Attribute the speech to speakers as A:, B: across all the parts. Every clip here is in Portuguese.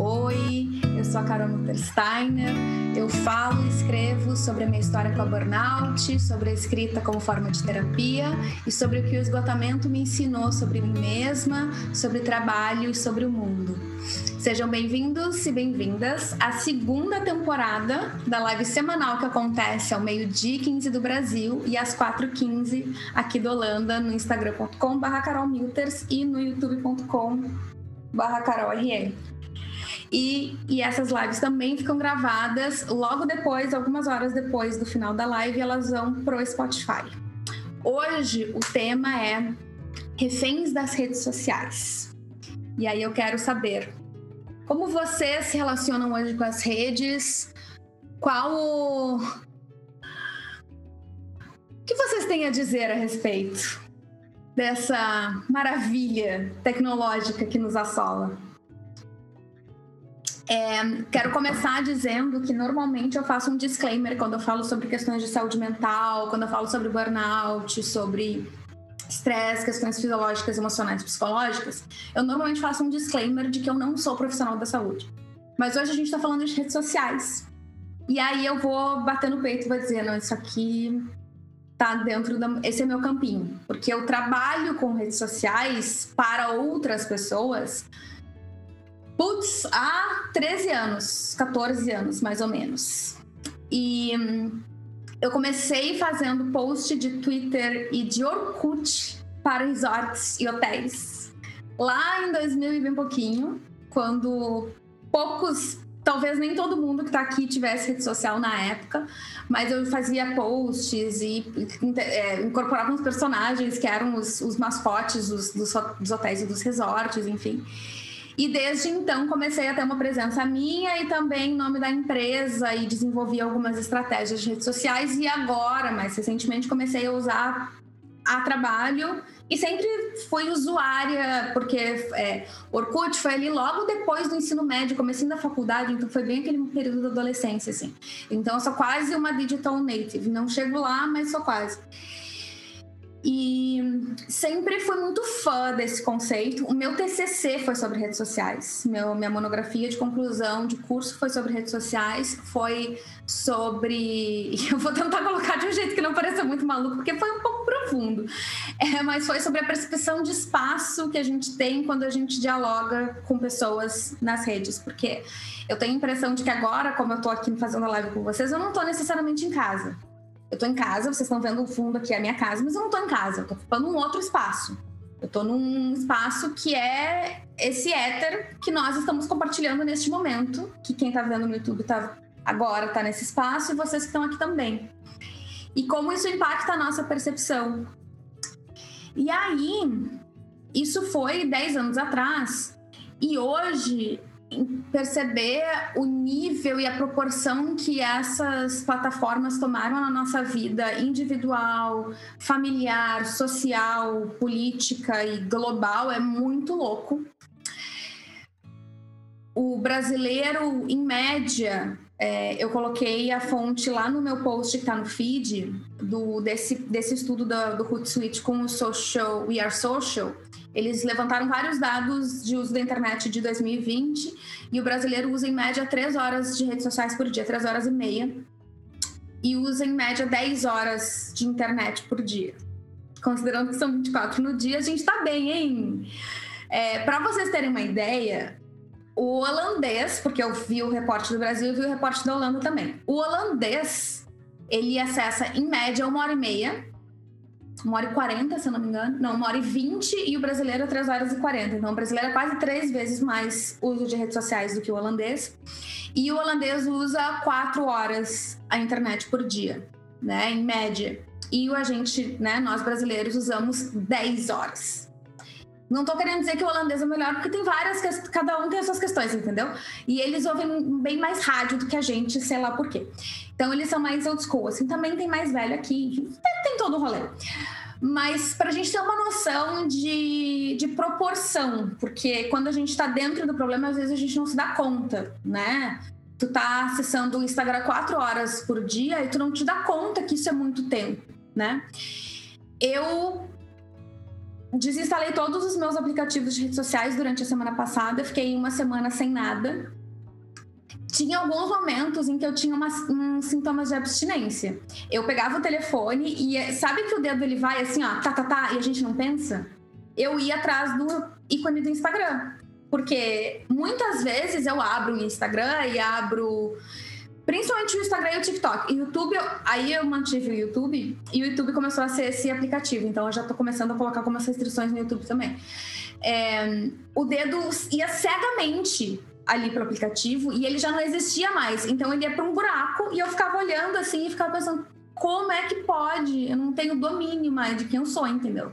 A: Oi, eu sou a Carol Muttersteiner. Eu falo e escrevo sobre a minha história com a burnout, sobre a escrita como forma de terapia e sobre o que o esgotamento me ensinou sobre mim mesma, sobre trabalho e sobre o mundo. Sejam bem-vindos e bem-vindas à segunda temporada da live semanal que acontece ao meio-dia 15 do Brasil e às 4h15 aqui do Holanda no instagram.com.br carolmilters e no youtube.com.br carolrl. E, e essas lives também ficam gravadas logo depois, algumas horas depois do final da live, elas vão pro Spotify. Hoje o tema é reféns das redes sociais. E aí eu quero saber como vocês se relacionam hoje com as redes? Qual o... o que vocês têm a dizer a respeito dessa maravilha tecnológica que nos assola? É, quero começar dizendo que normalmente eu faço um disclaimer quando eu falo sobre questões de saúde mental, quando eu falo sobre burnout, sobre estresse, questões fisiológicas, emocionais, psicológicas. Eu normalmente faço um disclaimer de que eu não sou profissional da saúde. Mas hoje a gente está falando de redes sociais. E aí eu vou bater no peito e vou dizer, não, isso aqui tá dentro da. Esse é meu campinho. Porque eu trabalho com redes sociais para outras pessoas Putz, há 13 anos, 14 anos mais ou menos. E hum, eu comecei fazendo post de Twitter e de Orkut para resorts e hotéis. Lá em 2000 e bem pouquinho, quando poucos, talvez nem todo mundo que está aqui tivesse rede social na época, mas eu fazia posts e é, incorporava uns personagens que eram os, os mascotes dos, dos, dos hotéis e dos resorts, enfim. E desde então comecei a ter uma presença minha e também em nome da empresa e desenvolvi algumas estratégias de redes sociais. E agora, mais recentemente, comecei a usar a trabalho e sempre fui usuária, porque é, Orkut foi ali logo depois do ensino médio, comecei da faculdade, então foi bem aquele período da adolescência, assim. Então eu sou quase uma digital native, não chego lá, mas sou quase. E sempre fui muito fã desse conceito. O meu TCC foi sobre redes sociais. Meu, minha monografia de conclusão de curso foi sobre redes sociais. Foi sobre. Eu vou tentar colocar de um jeito que não pareça muito maluco, porque foi um pouco profundo. É, mas foi sobre a percepção de espaço que a gente tem quando a gente dialoga com pessoas nas redes. Porque eu tenho a impressão de que agora, como eu tô aqui fazendo a live com vocês, eu não tô necessariamente em casa. Eu tô em casa, vocês estão vendo o fundo aqui, é a minha casa, mas eu não tô em casa, eu tô ocupando um outro espaço. Eu tô num espaço que é esse éter que nós estamos compartilhando neste momento, que quem tá vendo no YouTube tá agora tá nesse espaço e vocês que estão aqui também. E como isso impacta a nossa percepção. E aí, isso foi 10 anos atrás, e hoje perceber o nível e a proporção que essas plataformas tomaram na nossa vida individual, familiar, social, política e global é muito louco. O brasileiro, em média, é, eu coloquei a fonte lá no meu post que está no feed do, desse, desse estudo do, do Hootsuite com o Social, We Are Social eles levantaram vários dados de uso da internet de 2020 e o brasileiro usa em média 3 horas de redes sociais por dia, 3 horas e meia. E usa em média 10 horas de internet por dia. Considerando que são 24 no dia, a gente tá bem, hein? É, Para vocês terem uma ideia, o holandês, porque eu vi o reporte do Brasil e vi o reporte da Holanda também. O holandês, ele acessa em média uma hora e meia uma hora e quarenta, se eu não me engano. Não, uma hora e vinte e o brasileiro é três horas e quarenta. Então, o brasileiro é quase três vezes mais uso de redes sociais do que o holandês. E o holandês usa quatro horas a internet por dia, né, em média. E a gente, né, nós brasileiros usamos 10 horas. Não tô querendo dizer que o holandês é melhor, porque tem várias, cada um tem as suas questões, entendeu? E eles ouvem bem mais rádio do que a gente, sei lá por quê. Então eles são mais old school, assim, também tem mais velho aqui, tem todo o rolê. Mas para a gente ter uma noção de, de proporção, porque quando a gente está dentro do problema, às vezes a gente não se dá conta, né? Tu tá acessando o Instagram quatro horas por dia e tu não te dá conta que isso é muito tempo, né? Eu desinstalei todos os meus aplicativos de redes sociais durante a semana passada, fiquei uma semana sem nada. Tinha alguns momentos em que eu tinha umas, uns sintomas de abstinência. Eu pegava o telefone e sabe que o dedo ele vai assim, ó, tá, tá, tá, e a gente não pensa? Eu ia atrás do ícone do Instagram. Porque muitas vezes eu abro o Instagram e abro Principalmente o Instagram e o TikTok. E YouTube, aí eu mantive o YouTube e o YouTube começou a ser esse aplicativo. Então eu já tô começando a colocar algumas restrições no YouTube também. É, o dedo ia cegamente ali pro aplicativo e ele já não existia mais. Então ele ia para um buraco e eu ficava olhando assim e ficava pensando como é que pode? Eu não tenho domínio mais de quem eu sou, entendeu?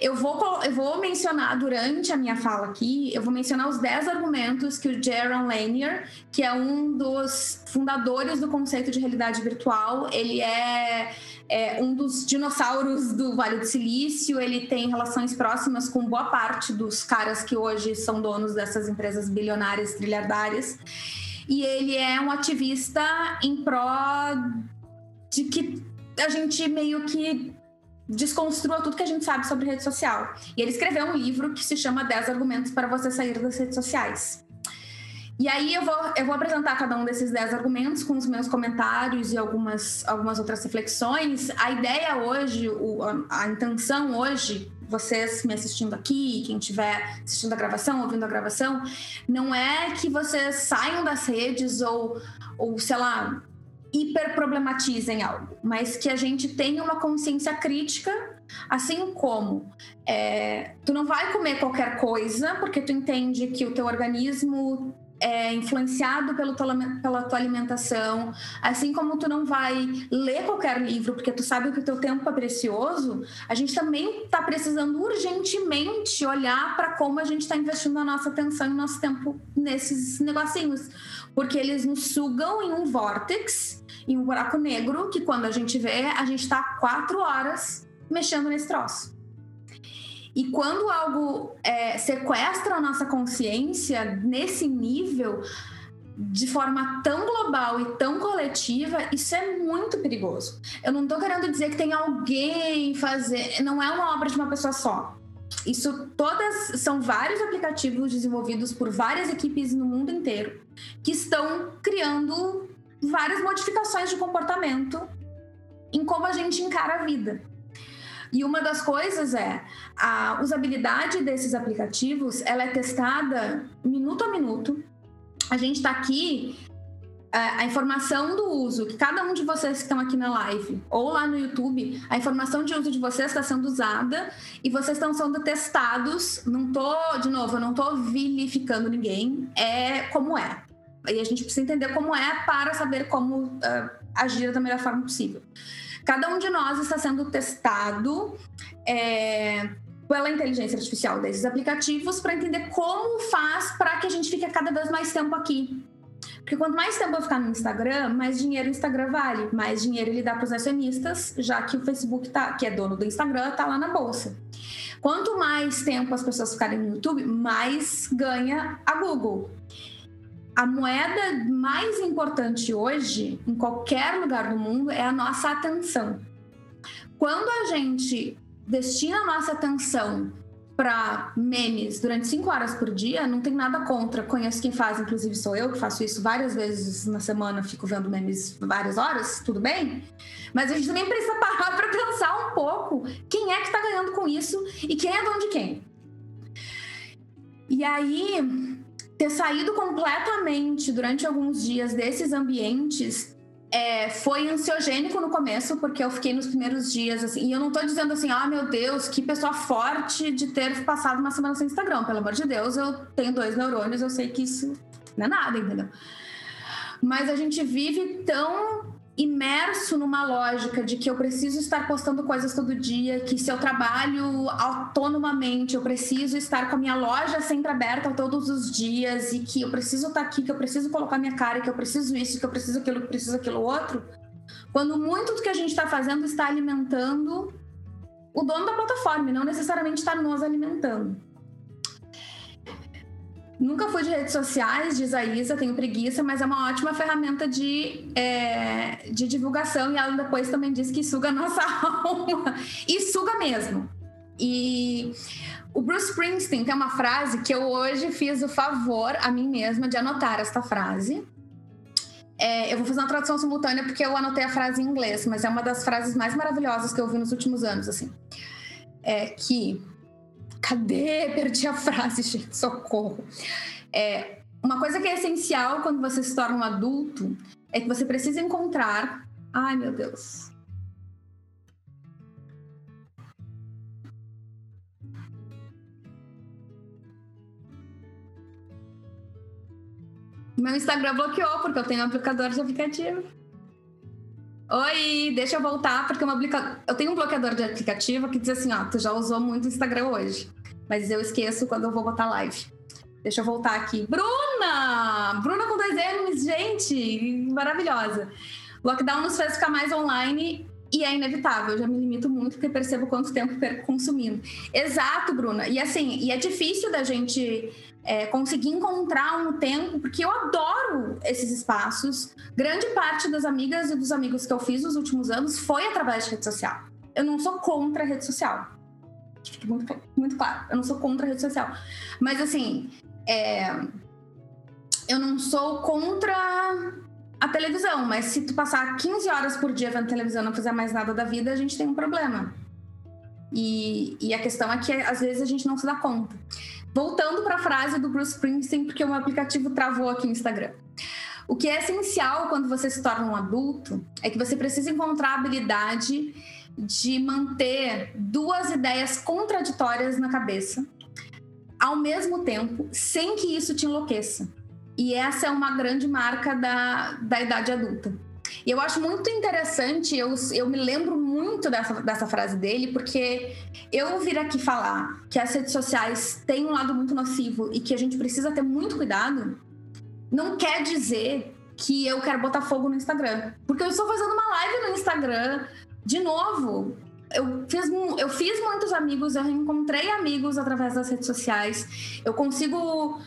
A: Eu vou, eu vou mencionar durante a minha fala aqui, eu vou mencionar os 10 argumentos que o Jaron Lanier, que é um dos fundadores do conceito de realidade virtual, ele é, é um dos dinossauros do Vale do Silício, ele tem relações próximas com boa parte dos caras que hoje são donos dessas empresas bilionárias, trilhardárias. E ele é um ativista em pró de que a gente meio que desconstrua tudo que a gente sabe sobre rede social. E ele escreveu um livro que se chama 10 argumentos para você sair das redes sociais. E aí eu vou, eu vou apresentar cada um desses 10 argumentos com os meus comentários e algumas, algumas outras reflexões. A ideia hoje, o, a, a intenção hoje, vocês me assistindo aqui, quem estiver assistindo a gravação, ouvindo a gravação, não é que vocês saiam das redes ou, ou sei lá, hiperproblematizem algo, mas que a gente tenha uma consciência crítica, assim como é, tu não vai comer qualquer coisa porque tu entende que o teu organismo é influenciado pelo tua, pela tua alimentação, assim como tu não vai ler qualquer livro porque tu sabe que o teu tempo é precioso, a gente também está precisando urgentemente olhar para como a gente está investindo a nossa atenção e o nosso tempo nesses negocinhos, porque eles nos sugam em um vórtex em um buraco negro que quando a gente vê, a gente está quatro horas mexendo nesse troço. E quando algo é, sequestra a nossa consciência nesse nível, de forma tão global e tão coletiva, isso é muito perigoso. Eu não estou querendo dizer que tem alguém fazer, não é uma obra de uma pessoa só. Isso todas são vários aplicativos desenvolvidos por várias equipes no mundo inteiro que estão criando várias modificações de comportamento em como a gente encara a vida. E uma das coisas é a usabilidade desses aplicativos, ela é testada minuto a minuto. A gente está aqui é, a informação do uso, que cada um de vocês que estão aqui na live ou lá no YouTube, a informação de uso de vocês está sendo usada e vocês estão sendo testados. Não tô, de novo, eu não tô vilificando ninguém, é como é. E a gente precisa entender como é para saber como uh, agir da melhor forma possível. Cada um de nós está sendo testado é, pela inteligência artificial desses aplicativos para entender como faz para que a gente fique cada vez mais tempo aqui. Porque quanto mais tempo eu ficar no Instagram, mais dinheiro o Instagram vale, mais dinheiro ele dá para os acionistas, já que o Facebook, tá, que é dono do Instagram, está lá na bolsa. Quanto mais tempo as pessoas ficarem no YouTube, mais ganha a Google a moeda mais importante hoje, em qualquer lugar do mundo, é a nossa atenção. Quando a gente destina a nossa atenção para memes durante cinco horas por dia, não tem nada contra. Conheço quem faz, inclusive sou eu, que faço isso várias vezes na semana, fico vendo memes várias horas, tudo bem? Mas a gente também precisa parar para pensar um pouco quem é que está ganhando com isso e quem é dono de quem. E aí, ter saído completamente durante alguns dias desses ambientes é, foi ansiogênico no começo, porque eu fiquei nos primeiros dias assim. E eu não tô dizendo assim, ah, meu Deus, que pessoa forte de ter passado uma semana sem Instagram. Pelo amor de Deus, eu tenho dois neurônios, eu sei que isso não é nada, entendeu? Mas a gente vive tão imerso numa lógica de que eu preciso estar postando coisas todo dia, que se eu trabalho autonomamente, eu preciso estar com a minha loja sempre aberta todos os dias e que eu preciso estar aqui, que eu preciso colocar minha cara, que eu preciso isso, que eu preciso aquilo, que eu preciso aquilo outro. Quando muito do que a gente está fazendo está alimentando o dono da plataforma, não necessariamente está nos alimentando. Nunca fui de redes sociais, diz a Isa, tenho preguiça, mas é uma ótima ferramenta de, é, de divulgação. E ela depois também diz que suga a nossa alma. E suga mesmo. E o Bruce Springsteen tem uma frase que eu hoje fiz o favor a mim mesma de anotar esta frase. É, eu vou fazer uma tradução simultânea porque eu anotei a frase em inglês, mas é uma das frases mais maravilhosas que eu vi nos últimos anos, assim. É que. Cadê? Perdi a frase, gente, socorro. É, uma coisa que é essencial quando você se torna um adulto é que você precisa encontrar. Ai, meu Deus. Meu Instagram bloqueou porque eu tenho um aplicador de aplicativo. Oi, deixa eu voltar porque aplica... eu tenho um bloqueador de aplicativo que diz assim, ó, tu já usou muito o Instagram hoje, mas eu esqueço quando eu vou botar live. Deixa eu voltar aqui. Bruna! Bruna com dois M's, gente! Maravilhosa. Lockdown nos fez ficar mais online e é inevitável. Eu já me limito muito porque percebo quanto tempo perco consumindo. Exato, Bruna. E assim, e é difícil da gente é, conseguir encontrar um tempo, porque eu adoro esses espaços. Grande parte das amigas e dos amigos que eu fiz nos últimos anos foi através de rede social. Eu não sou contra a rede social. Fique muito, muito claro. Eu não sou contra a rede social. Mas assim, é, eu não sou contra a televisão, mas se tu passar 15 horas por dia vendo televisão e não fizer mais nada da vida, a gente tem um problema. E, e a questão é que às vezes a gente não se dá conta. Voltando para a frase do Bruce Springsteen, porque o meu aplicativo travou aqui no Instagram. O que é essencial quando você se torna um adulto é que você precisa encontrar a habilidade de manter duas ideias contraditórias na cabeça ao mesmo tempo, sem que isso te enlouqueça. E essa é uma grande marca da, da idade adulta. E eu acho muito interessante, eu, eu me lembro muito dessa, dessa frase dele, porque eu vir aqui falar que as redes sociais têm um lado muito nocivo e que a gente precisa ter muito cuidado, não quer dizer que eu quero botar fogo no Instagram. Porque eu estou fazendo uma live no Instagram, de novo. Eu fiz, eu fiz muitos amigos, eu reencontrei amigos através das redes sociais. Eu consigo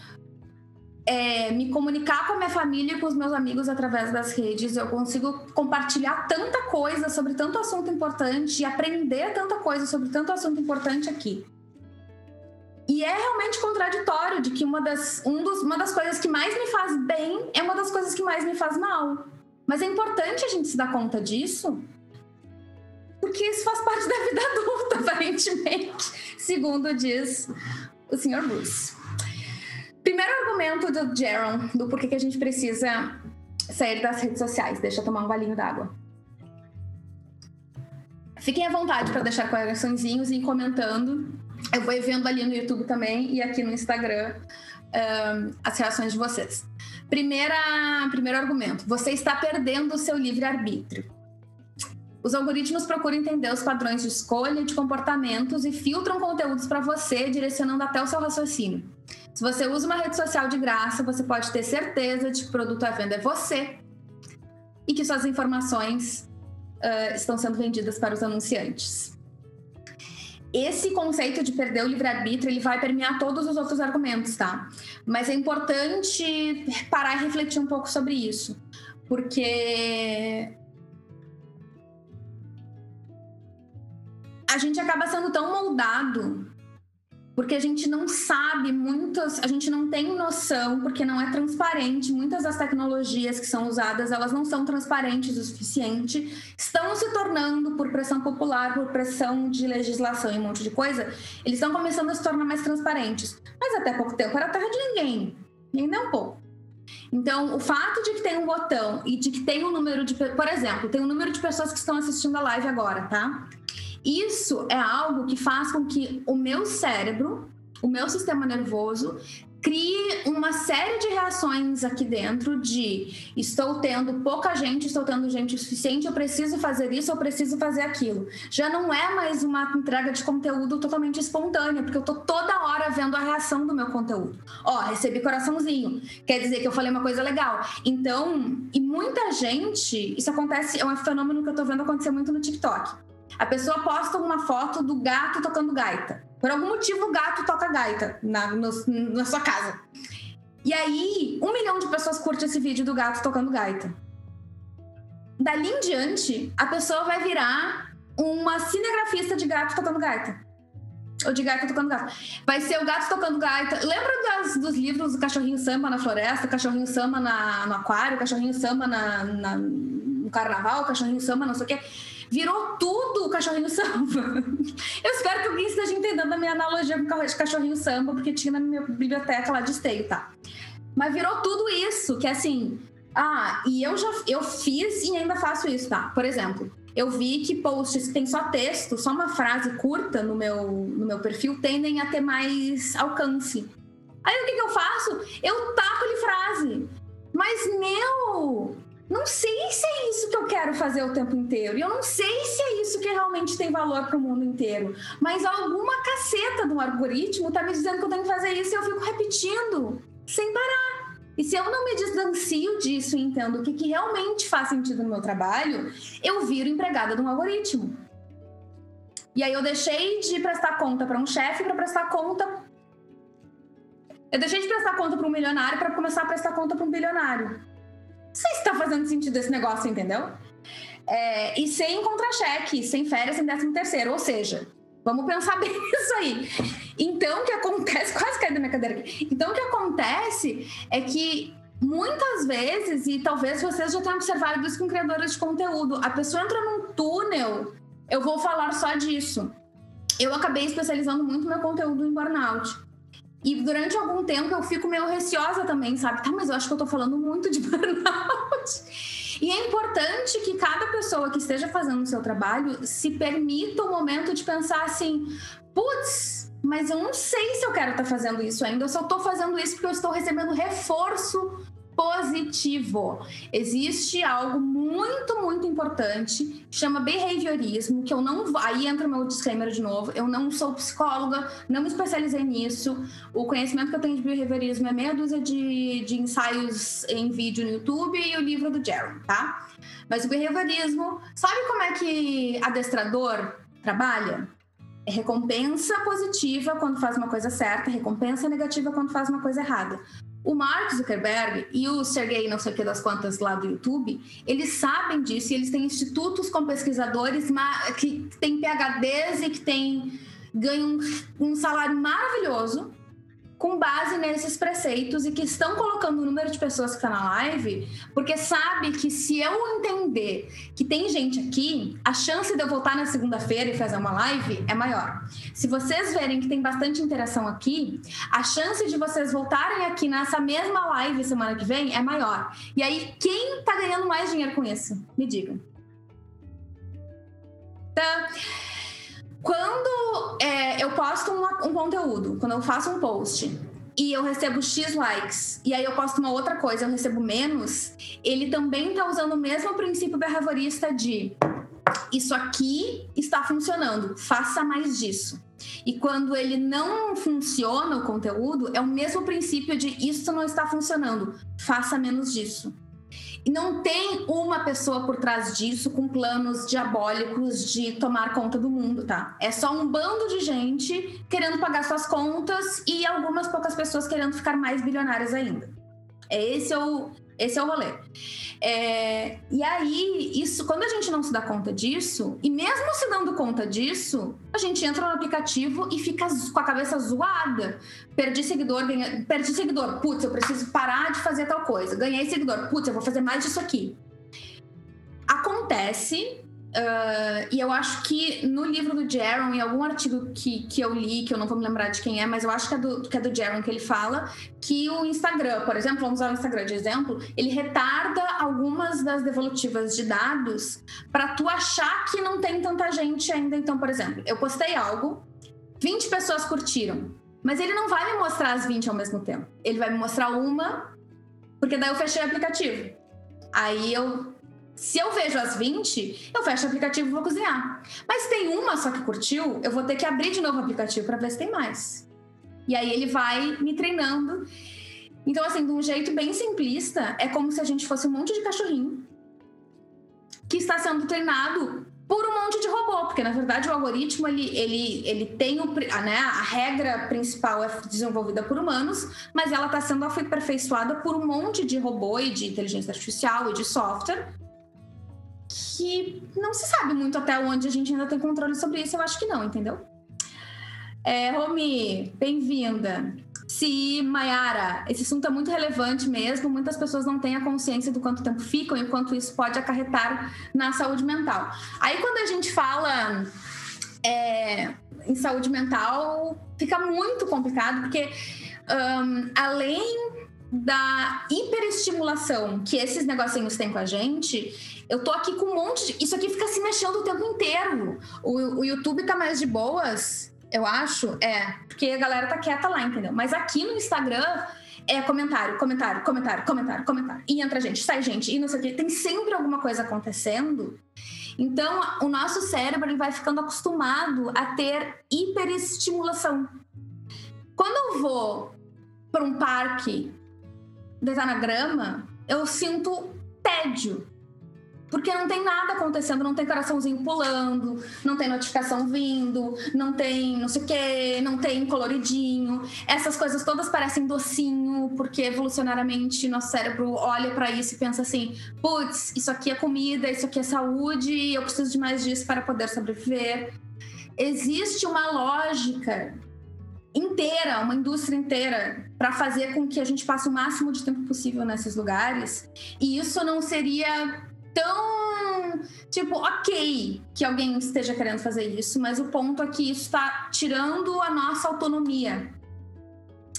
A: é, me comunicar com a minha família e com os meus amigos através das redes. Eu consigo compartilhar tanta coisa sobre tanto assunto importante e aprender tanta coisa sobre tanto assunto importante aqui. E é realmente contraditório de que uma das, um dos, uma das coisas que mais me faz bem é uma das coisas que mais me faz mal. Mas é importante a gente se dar conta disso, porque isso faz parte da vida adulta, aparentemente, segundo diz o Sr. Bruce. Primeiro argumento do Jaron, do porquê que a gente precisa sair das redes sociais. Deixa eu tomar um golinho d'água. Fiquem à vontade para deixar coraçõezinhos e ir comentando. Eu vou vendo ali no YouTube também e aqui no Instagram um, as reações de vocês. Primeira, primeiro argumento: você está perdendo o seu livre-arbítrio. Os algoritmos procuram entender os padrões de escolha e de comportamentos e filtram conteúdos para você, direcionando até o seu raciocínio. Se você usa uma rede social de graça, você pode ter certeza de que o produto à venda é você e que suas informações uh, estão sendo vendidas para os anunciantes. Esse conceito de perder o livre-arbítrio, ele vai permear todos os outros argumentos, tá? Mas é importante parar e refletir um pouco sobre isso, porque a gente acaba sendo tão moldado porque a gente não sabe muitas, a gente não tem noção, porque não é transparente. Muitas das tecnologias que são usadas, elas não são transparentes o suficiente, estão se tornando, por pressão popular, por pressão de legislação e um monte de coisa, eles estão começando a se tornar mais transparentes. Mas até pouco tempo era terra de ninguém, ainda é um pouco. Então, o fato de que tem um botão e de que tem um número de. Por exemplo, tem um número de pessoas que estão assistindo a live agora, tá? Isso é algo que faz com que o meu cérebro, o meu sistema nervoso, crie uma série de reações aqui dentro de estou tendo pouca gente, estou tendo gente suficiente, eu preciso fazer isso, eu preciso fazer aquilo. Já não é mais uma entrega de conteúdo totalmente espontânea, porque eu tô toda hora vendo a reação do meu conteúdo. Ó, recebi coraçãozinho, quer dizer que eu falei uma coisa legal. Então, e muita gente, isso acontece, é um fenômeno que eu tô vendo acontecer muito no TikTok. A pessoa posta uma foto do gato tocando gaita. Por algum motivo, o gato toca gaita na, no, na sua casa. E aí, um milhão de pessoas curte esse vídeo do gato tocando gaita. Dali em diante, a pessoa vai virar uma cinegrafista de gato tocando gaita. Ou de gaita tocando gato. Vai ser o gato tocando gaita. Lembra das, dos livros do cachorrinho samba na floresta, cachorrinho samba na, no aquário, cachorrinho samba na, na, no carnaval, cachorrinho samba não sei o quê? Virou tudo o cachorrinho samba. Eu espero que alguém esteja entendendo a minha analogia com o cachorrinho samba, porque tinha na minha biblioteca lá de esteio, tá? Mas virou tudo isso, que é assim. Ah, e eu já eu fiz e ainda faço isso, tá? Por exemplo, eu vi que posts que tem só texto, só uma frase curta no meu, no meu perfil, tendem a ter mais alcance. Aí o que, que eu faço? Eu taco-lhe frase. Mas, meu, não sei se é isso que eu quero fazer o tempo inteiro. E eu não sei se é isso que realmente tem valor para o mundo inteiro. Mas alguma caceta do algoritmo tá me dizendo que eu tenho que fazer isso e eu fico repetindo sem parar. E se eu não me distancio disso e entendo o que, que realmente faz sentido no meu trabalho, eu viro empregada de um algoritmo. E aí eu deixei de prestar conta para um chefe para prestar conta. Eu deixei de prestar conta para um milionário para começar a prestar conta para um bilionário. Não sei se está fazendo sentido esse negócio, entendeu? É, e sem contra-cheque, sem férias, sem décimo terceiro. Ou seja, Vamos pensar bem nisso aí. Então, o que acontece. Quase caí da minha cadeira aqui. Então, o que acontece é que muitas vezes, e talvez vocês já tenham observado isso com criadoras de conteúdo, a pessoa entra num túnel. Eu vou falar só disso. Eu acabei especializando muito meu conteúdo em burnout. E durante algum tempo eu fico meio receosa também, sabe? Tá, mas eu acho que eu tô falando muito de burnout. E é importante que cada pessoa que esteja fazendo o seu trabalho se permita o momento de pensar assim: putz, mas eu não sei se eu quero estar tá fazendo isso ainda, eu só estou fazendo isso porque eu estou recebendo reforço positivo. Existe algo muito, muito importante, chama behaviorismo, que eu não. Aí entra o meu disclaimer de novo. Eu não sou psicóloga, não me especializei nisso. O conhecimento que eu tenho de behaviorismo é meia dúzia de, de ensaios em vídeo no YouTube e o livro do Jerry, tá? Mas o behaviorismo, sabe como é que adestrador trabalha? É recompensa positiva quando faz uma coisa certa, recompensa negativa quando faz uma coisa errada. O Mark Zuckerberg e o Sergey, não sei o que das quantas lá do YouTube, eles sabem disso e eles têm institutos com pesquisadores que têm PHDs e que têm, ganham um salário maravilhoso com base nesses preceitos e que estão colocando o número de pessoas que está na live, porque sabe que se eu entender que tem gente aqui, a chance de eu voltar na segunda-feira e fazer uma live é maior. Se vocês verem que tem bastante interação aqui, a chance de vocês voltarem aqui nessa mesma live semana que vem é maior. E aí, quem está ganhando mais dinheiro com isso? Me digam. Tá? Quando é, eu posto um conteúdo, quando eu faço um post e eu recebo X likes, e aí eu posto uma outra coisa, eu recebo menos, ele também está usando o mesmo princípio behaviorista de isso aqui está funcionando, faça mais disso. E quando ele não funciona o conteúdo, é o mesmo princípio de isso não está funcionando, faça menos disso. Não tem uma pessoa por trás disso com planos diabólicos de tomar conta do mundo, tá? É só um bando de gente querendo pagar suas contas e algumas poucas pessoas querendo ficar mais bilionárias ainda. É esse é o, esse é o rolê. É, e aí, isso, quando a gente não se dá conta disso, e mesmo se dando conta disso, a gente entra no aplicativo e fica com a cabeça zoada. Perdi seguidor, ganha, perdi seguidor, putz, eu preciso parar de fazer tal coisa. Ganhei seguidor, putz, eu vou fazer mais disso aqui. Acontece Uh, e eu acho que no livro do Jaron, em algum artigo que, que eu li, que eu não vou me lembrar de quem é, mas eu acho que é do, que é do Jaron que ele fala, que o Instagram, por exemplo, vamos usar o Instagram de exemplo, ele retarda algumas das devolutivas de dados para tu achar que não tem tanta gente ainda. Então, por exemplo, eu postei algo, 20 pessoas curtiram, mas ele não vai me mostrar as 20 ao mesmo tempo. Ele vai me mostrar uma, porque daí eu fechei o aplicativo. Aí eu se eu vejo as 20, eu fecho o aplicativo e vou cozinhar. Mas tem uma só que curtiu, eu vou ter que abrir de novo o aplicativo para ver se tem mais. E aí ele vai me treinando. Então, assim, de um jeito bem simplista, é como se a gente fosse um monte de cachorrinho que está sendo treinado por um monte de robô, porque na verdade o algoritmo ele, ele, ele tem o, né, a regra principal é desenvolvida por humanos, mas ela está sendo aperfeiçoada por um monte de robô e de inteligência artificial e de software que não se sabe muito até onde a gente ainda tem controle sobre isso, eu acho que não, entendeu? É, Romi, bem-vinda. Se Mayara, esse assunto é muito relevante mesmo, muitas pessoas não têm a consciência do quanto tempo ficam e quanto isso pode acarretar na saúde mental. Aí quando a gente fala é, em saúde mental, fica muito complicado, porque um, além da hiperestimulação que esses negocinhos têm com a gente, eu tô aqui com um monte de. Isso aqui fica se mexendo o tempo inteiro. O, o YouTube tá mais de boas eu acho, é, porque a galera tá quieta lá, entendeu? Mas aqui no Instagram é comentário, comentário, comentário, comentário, comentário. E entra gente, sai gente, e não sei o quê. Tem sempre alguma coisa acontecendo. Então, o nosso cérebro ele vai ficando acostumado a ter hiperestimulação. Quando eu vou para um parque deitar na grama, eu sinto tédio. Porque não tem nada acontecendo, não tem coraçãozinho pulando, não tem notificação vindo, não tem não sei o quê, não tem coloridinho. Essas coisas todas parecem docinho, porque evolucionariamente nosso cérebro olha para isso e pensa assim: putz, isso aqui é comida, isso aqui é saúde, eu preciso de mais disso para poder sobreviver. Existe uma lógica inteira, uma indústria inteira, para fazer com que a gente passe o máximo de tempo possível nesses lugares. E isso não seria tão tipo, ok que alguém esteja querendo fazer isso, mas o ponto é que isso está tirando a nossa autonomia.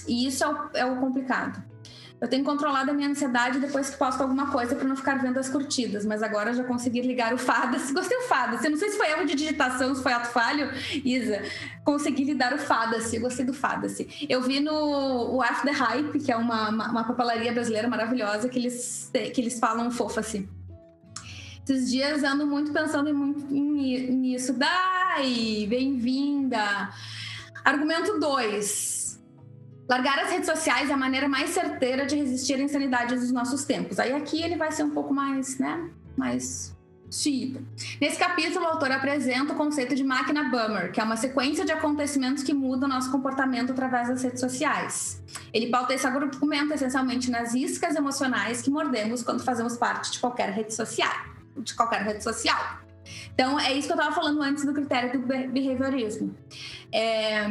A: E isso é o, é o complicado. Eu tenho controlado a minha ansiedade depois que posto alguma coisa para não ficar vendo as curtidas, mas agora já consegui ligar o Fada-se. Gostei do Fada-se. Não sei se foi erro de digitação, se foi ato falho, Isa. Consegui lidar o Fada-se. Gostei do Fada-se. Eu vi no o After Hype, que é uma, uma, uma papelaria brasileira maravilhosa, que eles, que eles falam fofa-se. Esses dias ando muito pensando muito nisso. Dai, bem-vinda. Argumento 2. Largar as redes sociais é a maneira mais certeira de resistir à insanidade dos nossos tempos. Aí aqui ele vai ser um pouco mais, né? Mais xiita. Nesse capítulo, o autor apresenta o conceito de máquina bummer, que é uma sequência de acontecimentos que mudam nosso comportamento através das redes sociais. Ele pauta esse argumento essencialmente nas iscas emocionais que mordemos quando fazemos parte de qualquer rede social de qualquer rede social. Então, é isso que eu estava falando antes do critério do behaviorismo. É,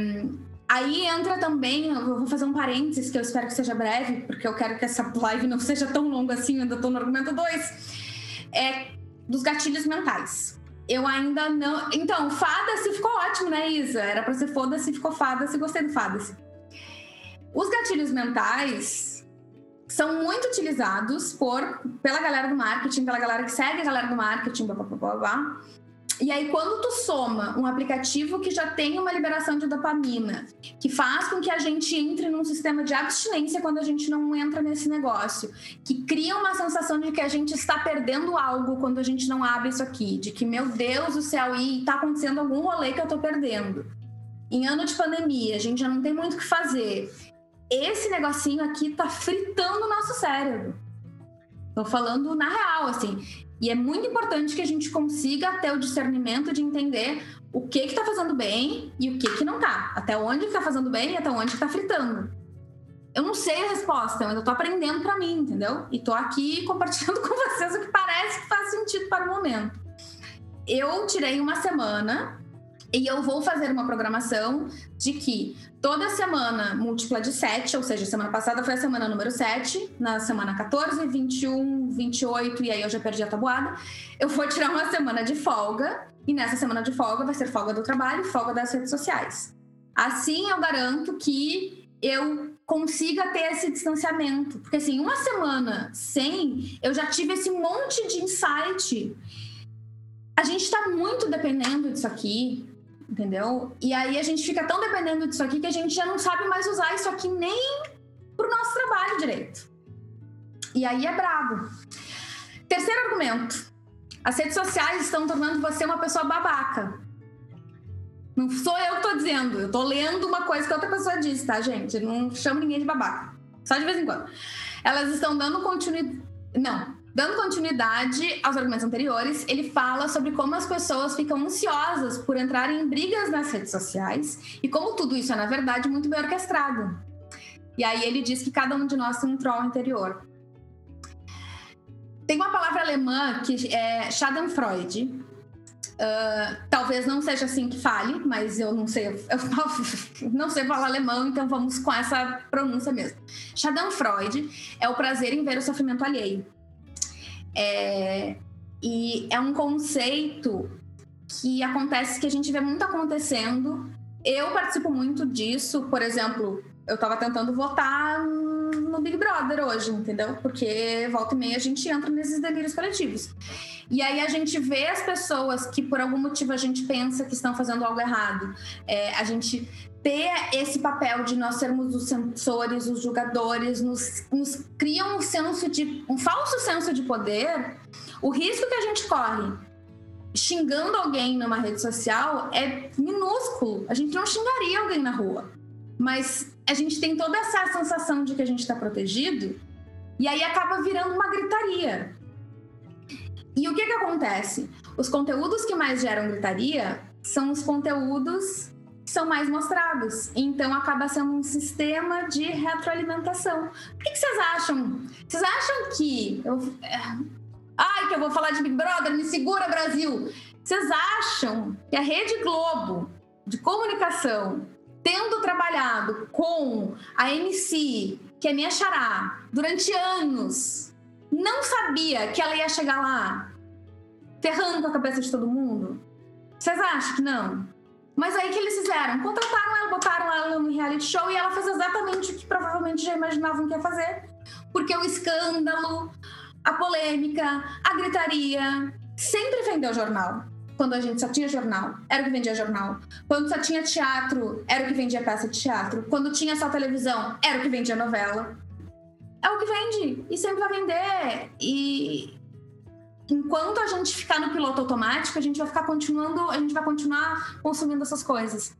A: aí entra também, eu vou fazer um parênteses que eu espero que seja breve, porque eu quero que essa live não seja tão longa assim, ainda estou no argumento 2, é dos gatilhos mentais. Eu ainda não. Então, fada-se ficou ótimo, né, Isa? Era para ser foda-se, ficou fada-se, gostei do fada-se. Os gatilhos mentais, são muito utilizados por, pela galera do marketing, pela galera que segue a galera do marketing, blá, blá, blá, blá. E aí, quando tu soma um aplicativo que já tem uma liberação de dopamina, que faz com que a gente entre num sistema de abstinência quando a gente não entra nesse negócio, que cria uma sensação de que a gente está perdendo algo quando a gente não abre isso aqui, de que, meu Deus do céu, e tá acontecendo algum rolê que eu tô perdendo. Em ano de pandemia, a gente já não tem muito o que fazer esse negocinho aqui tá fritando o nosso cérebro. Tô falando na real, assim. E é muito importante que a gente consiga ter o discernimento de entender o que que tá fazendo bem e o que que não tá. Até onde que tá fazendo bem e até onde que tá fritando. Eu não sei a resposta, eu tô aprendendo para mim, entendeu? E tô aqui compartilhando com vocês o que parece que faz sentido para o momento. Eu tirei uma semana e eu vou fazer uma programação de que toda semana múltipla de 7, ou seja, semana passada foi a semana número 7, na semana 14, 21, 28, e aí eu já perdi a tabuada. Eu vou tirar uma semana de folga, e nessa semana de folga vai ser folga do trabalho folga das redes sociais. Assim eu garanto que eu consiga ter esse distanciamento. Porque assim, uma semana sem, eu já tive esse monte de insight. A gente está muito dependendo disso aqui entendeu? E aí a gente fica tão dependendo disso aqui que a gente já não sabe mais usar isso aqui nem pro nosso trabalho direito. E aí é brabo. Terceiro argumento. As redes sociais estão tornando você uma pessoa babaca. Não sou eu que tô dizendo, eu tô lendo uma coisa que outra pessoa disse, tá, gente? não chamo ninguém de babaca. Só de vez em quando. Elas estão dando continuidade. Não, Dando continuidade aos argumentos anteriores, ele fala sobre como as pessoas ficam ansiosas por entrar em brigas nas redes sociais e como tudo isso é, na verdade, muito bem orquestrado. E aí ele diz que cada um de nós tem um troll interior. Tem uma palavra alemã que é Schadenfreude, Uh, talvez não seja assim que fale, mas eu não sei, eu não sei falar alemão, então vamos com essa pronúncia mesmo. Schadenfreude é o prazer em ver o sofrimento alheio. É, e é um conceito que acontece, que a gente vê muito acontecendo. Eu participo muito disso, por exemplo, eu estava tentando votar no Big Brother hoje, entendeu? Porque volta e meia a gente entra nesses delírios coletivos. E aí a gente vê as pessoas que por algum motivo a gente pensa que estão fazendo algo errado. É, a gente ter esse papel de nós sermos os sensores, os julgadores, nos, nos cria um senso de um falso senso de poder. O risco que a gente corre xingando alguém numa rede social é minúsculo. A gente não xingaria alguém na rua. Mas a gente tem toda essa sensação de que a gente está protegido e aí acaba virando uma gritaria. E o que, que acontece? Os conteúdos que mais geram gritaria são os conteúdos são mais mostrados. Então acaba sendo um sistema de retroalimentação. O que, vocês acham? Vocês acham que. Eu... É, ai, que eu vou falar de Big Brother, me segura, Brasil! Vocês acham que a Rede Globo de comunicação, tendo trabalhado com a MC, que é minha xará, durante anos, não sabia que ela ia chegar lá ferrando com a cabeça de todo mundo? Vocês acham que não? Mas aí que eles fizeram? Contrataram ela, botaram ela no reality show e ela fez exatamente o que provavelmente já imaginavam que ia fazer. Porque o escândalo, a polêmica, a gritaria sempre vendeu jornal. Quando a gente só tinha jornal, era o que vendia jornal. Quando só tinha teatro, era o que vendia peça de teatro. Quando tinha só televisão, era o que vendia novela é o que vende e sempre vai vender. E enquanto a gente ficar no piloto automático, a gente vai ficar continuando, a gente vai continuar consumindo essas coisas.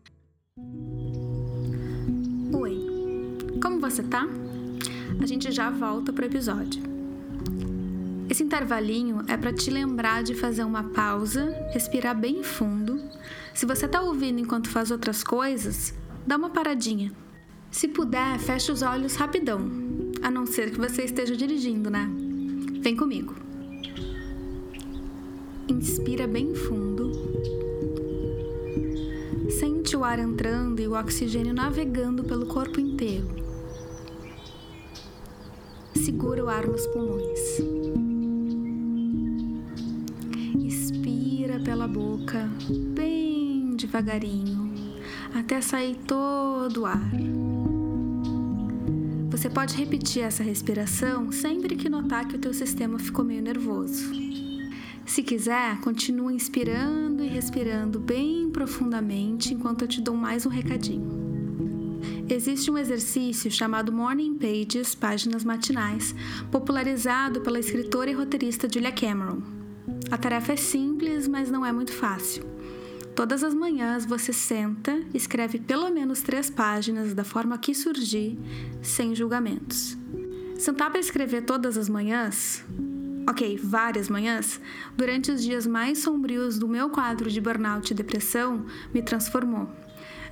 B: Oi, como você tá? A gente já volta pro episódio. Esse intervalinho é para te lembrar de fazer uma pausa, respirar bem fundo. Se você tá ouvindo enquanto faz outras coisas, dá uma paradinha. Se puder, feche os olhos rapidão a não ser que você esteja dirigindo, né? Vem comigo. Inspira bem fundo. Sente o ar entrando e o oxigênio navegando pelo corpo inteiro. Segura o ar nos pulmões. Expira pela boca, bem devagarinho, até sair todo o ar. Você pode repetir essa respiração sempre que notar que o teu sistema ficou meio nervoso. Se quiser, continua inspirando e respirando bem profundamente enquanto eu te dou mais um recadinho. Existe um exercício chamado Morning Pages, páginas matinais, popularizado pela escritora e roteirista Julia Cameron. A tarefa é simples, mas não é muito fácil. Todas as manhãs você senta, escreve pelo menos três páginas da forma que surgir, sem julgamentos. Sentar para escrever todas as manhãs, ok, várias manhãs, durante os dias mais sombrios do meu quadro de burnout e depressão, me transformou.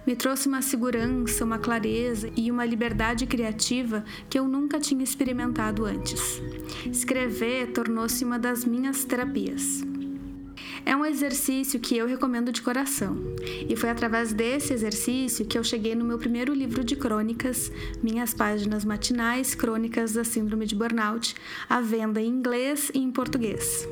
B: Me trouxe uma segurança, uma clareza e uma liberdade criativa que eu nunca tinha experimentado antes. Escrever tornou-se uma das minhas terapias. É um exercício que eu recomendo de coração. E foi através desse exercício que eu cheguei no meu primeiro livro de crônicas, Minhas Páginas Matinais Crônicas da Síndrome de Burnout, à venda em inglês e em português.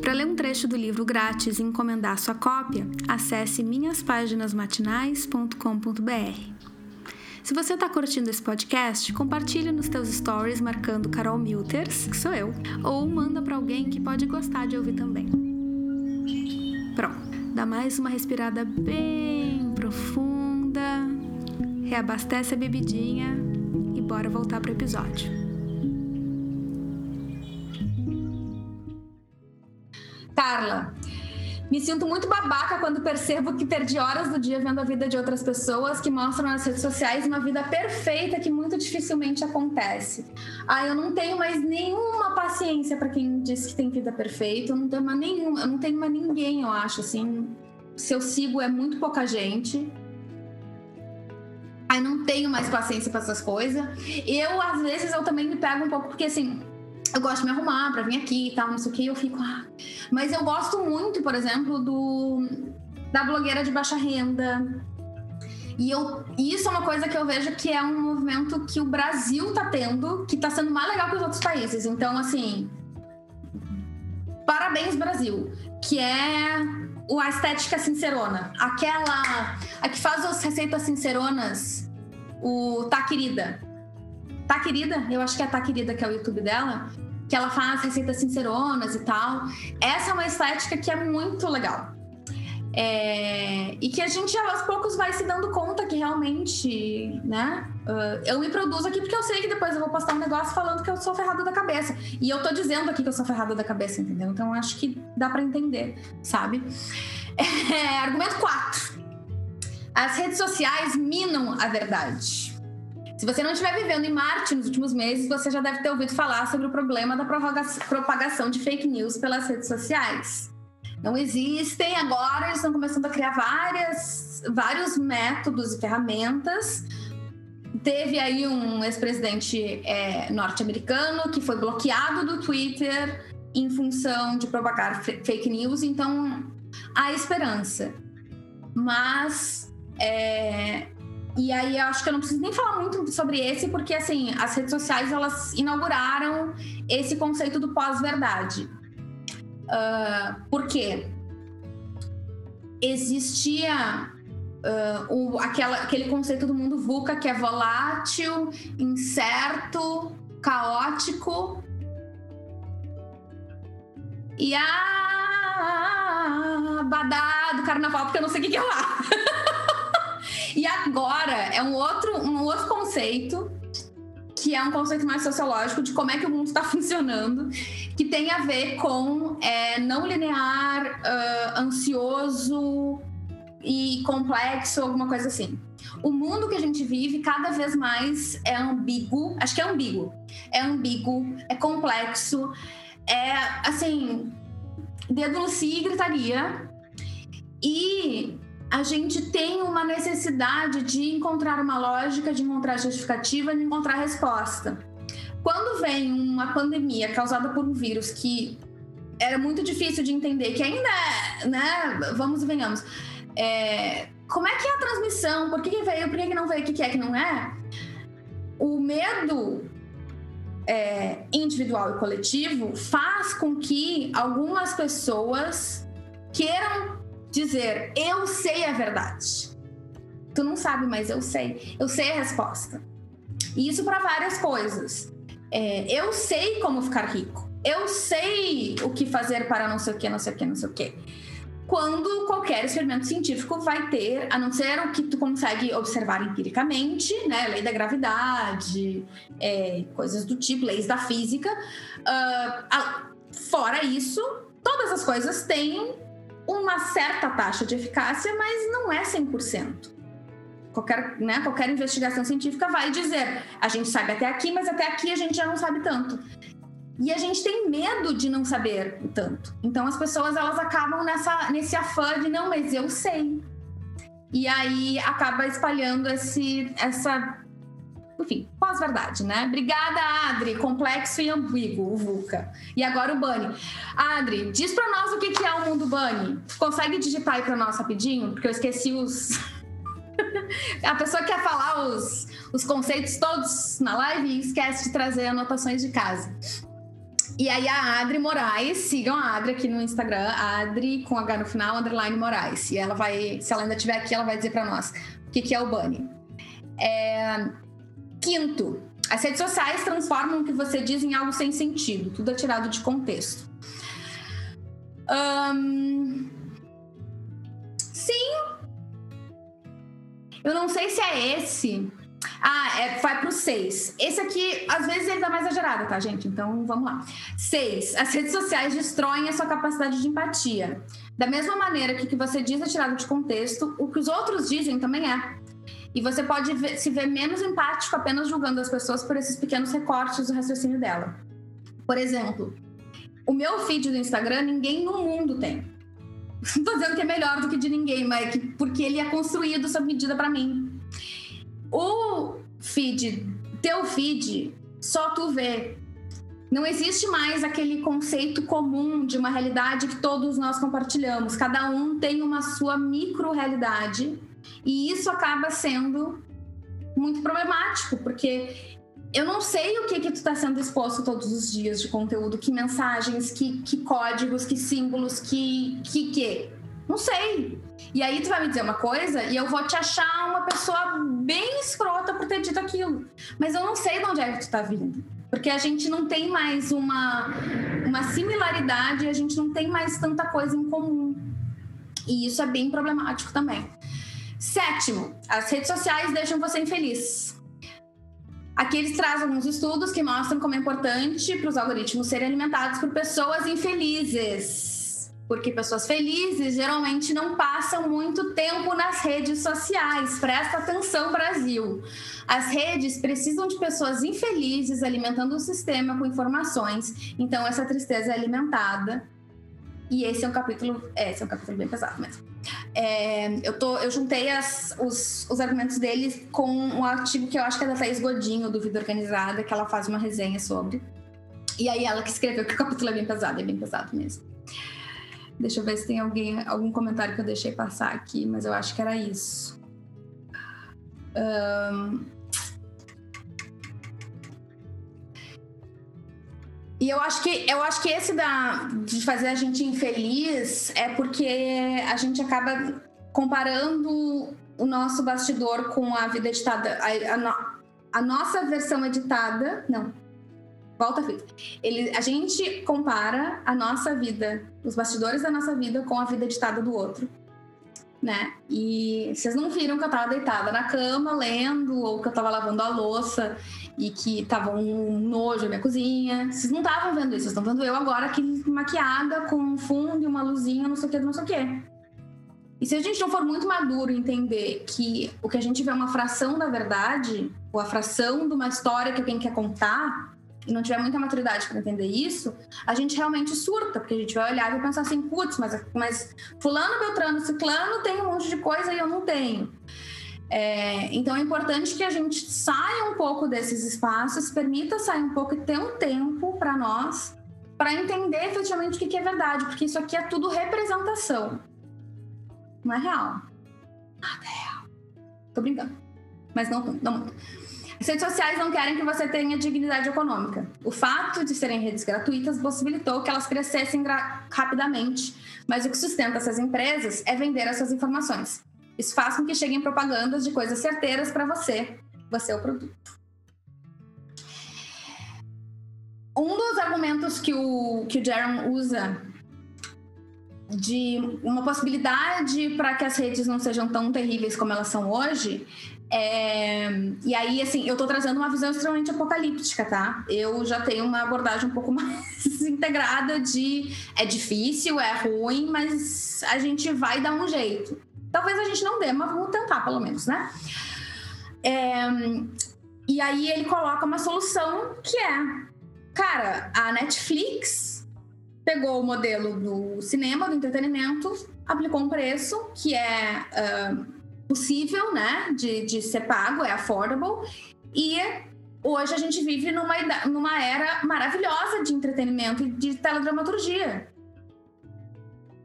B: Para ler um trecho do livro grátis e encomendar sua cópia, acesse minhaspáginasmatinais.com.br. Se você está curtindo esse podcast, compartilhe nos teus stories marcando Carol Milters, que sou eu, ou manda para alguém que pode gostar de ouvir também. Pronto. Dá mais uma respirada bem profunda. Reabastece a bebidinha e bora voltar pro episódio.
A: Carla, me sinto muito babaca quando percebo que perdi horas do dia vendo a vida de outras pessoas que mostram nas redes sociais uma vida perfeita que muito dificilmente acontece. Ah, eu não tenho mais nenhuma paciência para quem diz que tem vida perfeita. Eu não tenho mais nenhum, eu não tenho mais ninguém, eu acho assim. Se eu sigo é muito pouca gente. Aí não tenho mais paciência para essas coisas. Eu às vezes eu também me pego um pouco porque assim, eu gosto de me arrumar para vir aqui e tal, não sei o que, eu fico. Ah. Mas eu gosto muito, por exemplo, do da blogueira de baixa renda. E eu, isso é uma coisa que eu vejo que é um movimento que o Brasil tá tendo, que tá sendo mais legal que os outros países. Então, assim, parabéns, Brasil. Que é a estética sincerona. Aquela. A que faz as receitas sinceronas. O Tá Querida. Tá Querida? Eu acho que é Tá Querida que é o YouTube dela que ela faz receitas sinceronas e tal. Essa é uma estética que é muito legal. É, e que a gente aos poucos vai se dando conta que realmente, né? Uh, eu me produzo aqui porque eu sei que depois eu vou postar um negócio falando que eu sou ferrada da cabeça. E eu tô dizendo aqui que eu sou ferrada da cabeça, entendeu? Então acho que dá para entender, sabe? É, argumento 4. As redes sociais minam a verdade. Se você não estiver vivendo em Marte nos últimos meses, você já deve ter ouvido falar sobre o problema da propagação de fake news pelas redes sociais. Não existem, agora eles estão começando a criar várias, vários métodos e ferramentas. Teve aí um ex-presidente é, norte-americano que foi bloqueado do Twitter em função de propagar fake news, então há esperança. Mas é, e aí eu acho que eu não preciso nem falar muito sobre esse, porque assim, as redes sociais elas inauguraram esse conceito do pós-verdade. Uh, por quê? Existia uh, o, aquela, aquele conceito do mundo VUCA que é volátil, incerto, caótico. E a badá do carnaval, porque eu não sei o que é lá. E agora é um outro, um outro conceito que é um conceito mais sociológico de como é que o mundo está funcionando, que tem a ver com é, não linear, uh, ansioso e complexo, alguma coisa assim. O mundo que a gente vive cada vez mais é ambíguo, acho que é ambíguo, é ambíguo, é complexo, é assim, dedo e gritaria. E a gente tem uma necessidade de encontrar uma lógica, de encontrar justificativa, de encontrar resposta. Quando vem uma pandemia causada por um vírus que era muito difícil de entender, que ainda é, né, vamos e venhamos, é, como é que é a transmissão, por que, que veio, por que, que não veio, o que, que é que não é, o medo é, individual e coletivo faz com que algumas pessoas queiram dizer eu sei a verdade. Tu não sabe, mas eu sei. Eu sei a resposta. E isso para várias coisas. É, eu sei como ficar rico. Eu sei o que fazer para não sei o que, não sei o que, não sei o que. Quando qualquer experimento científico vai ter, a não ser o que tu consegue observar empiricamente, né, lei da gravidade, é, coisas do tipo, leis da física. Uh, a, fora isso, todas as coisas têm uma certa taxa de eficácia, mas não é 100%. Qualquer, né, qualquer investigação científica vai dizer, a gente sabe até aqui, mas até aqui a gente já não sabe tanto. E a gente tem medo de não saber tanto. Então as pessoas elas acabam nessa, nesse afã de não, mas eu sei. E aí acaba espalhando esse, essa enfim, pós-verdade, né? Obrigada, Adri. Complexo e ambíguo, o VUCA. E agora o Bunny. Adri, diz pra nós o que é o mundo Bunny. Consegue digitar aí pra nós rapidinho? Porque eu esqueci os. A pessoa quer falar os, os conceitos todos na live e esquece de trazer anotações de casa. E aí a Adri Moraes, sigam a Adri aqui no Instagram, Adri com H no final, underline Moraes. E ela vai, se ela ainda estiver aqui, ela vai dizer para nós o que, que é o Bunny. É, Quinto, as redes sociais transformam o que você diz em algo sem sentido, tudo é tirado de contexto. Um... Sim. Eu não sei se é esse. Ah, é, vai pro seis. Esse aqui, às vezes, ele dá mais exagerado, tá, gente? Então, vamos lá. Seis. As redes sociais destroem a sua capacidade de empatia. Da mesma maneira que o que você diz é tirado de contexto, o que os outros dizem também é. E você pode ver, se ver menos empático apenas julgando as pessoas por esses pequenos recortes do raciocínio dela. Por exemplo, o meu feed do Instagram ninguém no mundo tem. Não tô dizendo que é melhor do que de ninguém, mas que, porque ele é construído sob medida para mim. O feed, teu feed, só tu vê. Não existe mais aquele conceito comum de uma realidade que todos nós compartilhamos. Cada um tem uma sua micro-realidade. E isso acaba sendo muito problemático, porque eu não sei o que que tu está sendo exposto todos os dias de conteúdo, que mensagens, que, que códigos, que símbolos, que que que. Não sei. E aí tu vai me dizer uma coisa e eu vou te achar uma pessoa bem escrota por ter dito aquilo. Mas eu não sei de onde é que tu tá vindo. Porque a gente não tem mais uma, uma similaridade, a gente não tem mais tanta coisa em comum. E isso é bem problemático também. Sétimo, as redes sociais deixam você infeliz. Aqui eles trazem alguns estudos que mostram como é importante para os algoritmos serem alimentados por pessoas infelizes porque pessoas felizes geralmente não passam muito tempo nas redes sociais. Presta atenção, Brasil. As redes precisam de pessoas infelizes alimentando o sistema com informações. Então essa tristeza é alimentada. E esse é um capítulo, é, esse é um capítulo bem pesado mesmo. É, eu, tô, eu juntei as, os, os argumentos dele com um artigo que eu acho que é da Thaís Godinho, do Vida Organizada, que ela faz uma resenha sobre. E aí ela que escreveu que o capítulo é bem pesado, é bem pesado mesmo. Deixa eu ver se tem alguém, algum comentário que eu deixei passar aqui, mas eu acho que era isso. Um... E eu acho que eu acho que esse da de fazer a gente infeliz é porque a gente acaba comparando o nosso bastidor com a vida editada, a, a, a nossa versão editada, não, Volta a fita. Ele, a gente compara a nossa vida, os bastidores da nossa vida, com a vida editada do outro. Né? E vocês não viram que eu tava deitada na cama lendo, ou que eu tava lavando a louça e que tava um nojo na minha cozinha. Vocês não estavam vendo isso, vocês estão vendo eu agora aqui maquiada com um fundo e uma luzinha, não sei o que, não sei o que. E se a gente não for muito maduro entender que o que a gente vê é uma fração da verdade, ou a fração de uma história que alguém quer contar, e não tiver muita maturidade para entender isso, a gente realmente surta, porque a gente vai olhar e vai pensar assim, putz, mas, mas fulano, beltrano, ciclano tem um monte de coisa e eu não tenho. É, então é importante que a gente saia um pouco desses espaços, permita sair um pouco e ter um tempo para nós, para entender efetivamente o que é verdade, porque isso aqui é tudo representação. Não é real. É real. Tô brincando. Mas não, não. As redes sociais não querem que você tenha dignidade econômica. O fato de serem redes gratuitas possibilitou que elas crescessem rapidamente, mas o que sustenta essas empresas é vender essas informações. Isso faz com que cheguem propagandas de coisas certeiras para você. Você é o produto. Um dos argumentos que o, que o Jaron usa de uma possibilidade para que as redes não sejam tão terríveis como elas são hoje é, e aí, assim, eu tô trazendo uma visão extremamente apocalíptica, tá? Eu já tenho uma abordagem um pouco mais integrada de é difícil, é ruim, mas a gente vai dar um jeito. Talvez a gente não dê, mas vamos tentar, pelo menos, né? É, e aí ele coloca uma solução que é, cara, a Netflix pegou o modelo do cinema, do entretenimento, aplicou um preço que é uh, possível, né, de, de ser pago, é affordable. E hoje a gente vive numa, numa era maravilhosa de entretenimento e de teledramaturgia.